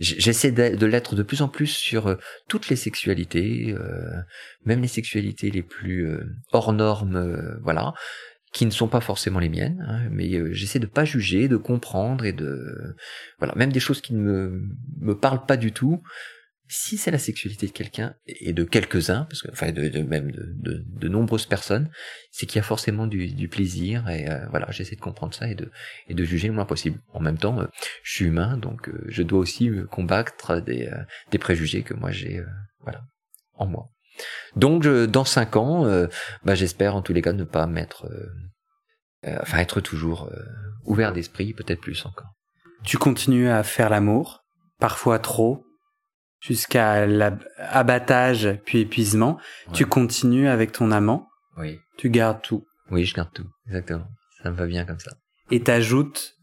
J'essaie de, l'être de plus en plus sur euh, toutes les sexualités, euh, même les sexualités les plus euh, hors normes, voilà, qui ne sont pas forcément les miennes, hein, mais j'essaie de pas juger, de comprendre et de, voilà, même des choses qui ne me, me parlent pas du tout si c'est la sexualité de quelqu'un et de quelques-uns, parce que enfin de, de même de, de, de, nombreuses personnes, c'est qu'il y a forcément du, du plaisir et euh, voilà, j'essaie de comprendre ça et de et de juger le moins possible. En même temps, euh, je suis humain, donc euh, je dois aussi combattre des des préjugés que moi j'ai voilà en moi. Donc dans cinq ans, bah, j'espère en tous les cas ne pas mettre, enfin être toujours ouvert d'esprit, peut-être plus encore. Tu continues à faire l'amour, parfois trop, jusqu'à l'abattage puis épuisement. Tu continues avec ton amant. Oui. Tu gardes tout. Oui, je garde tout. Exactement. Ça me va bien comme ça. Et t'ajoutes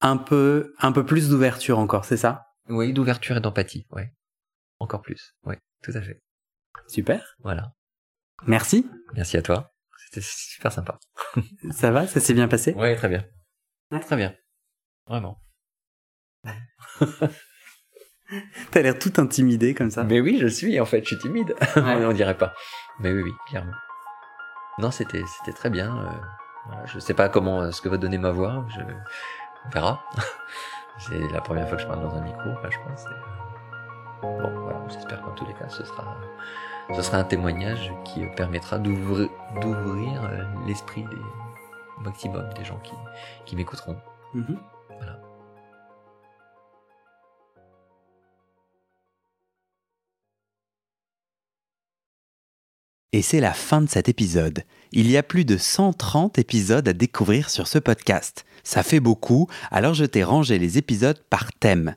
un peu, un peu plus d'ouverture encore, c'est ça? Oui, d'ouverture et d'empathie. Ouais. Encore plus. Oui, tout à fait. Super. Voilà. Merci. Merci à toi. C'était super sympa. [LAUGHS] ça va? Ça s'est bien passé? Oui, très bien. Très bien. Vraiment. [LAUGHS] T'as l'air tout intimidé comme ça. Mais oui, je suis en fait, je suis timide. [LAUGHS] on dirait pas. Mais oui, oui, clairement. Non, c'était c'était très bien. Euh, je sais pas comment euh, ce que va donner ma voix. Je... On verra. C'est la première fois que je parle dans un micro, je pense. Bon, voilà, j'espère qu'en tous les cas, ce sera ce sera un témoignage qui permettra d'ouvrir d'ouvrir l'esprit des maximum des gens qui qui m'écouteront. Mm-hmm. Voilà. Et c'est la fin de cet épisode. Il y a plus de 130 épisodes à découvrir sur ce podcast. Ça fait beaucoup, alors je t'ai rangé les épisodes par thème.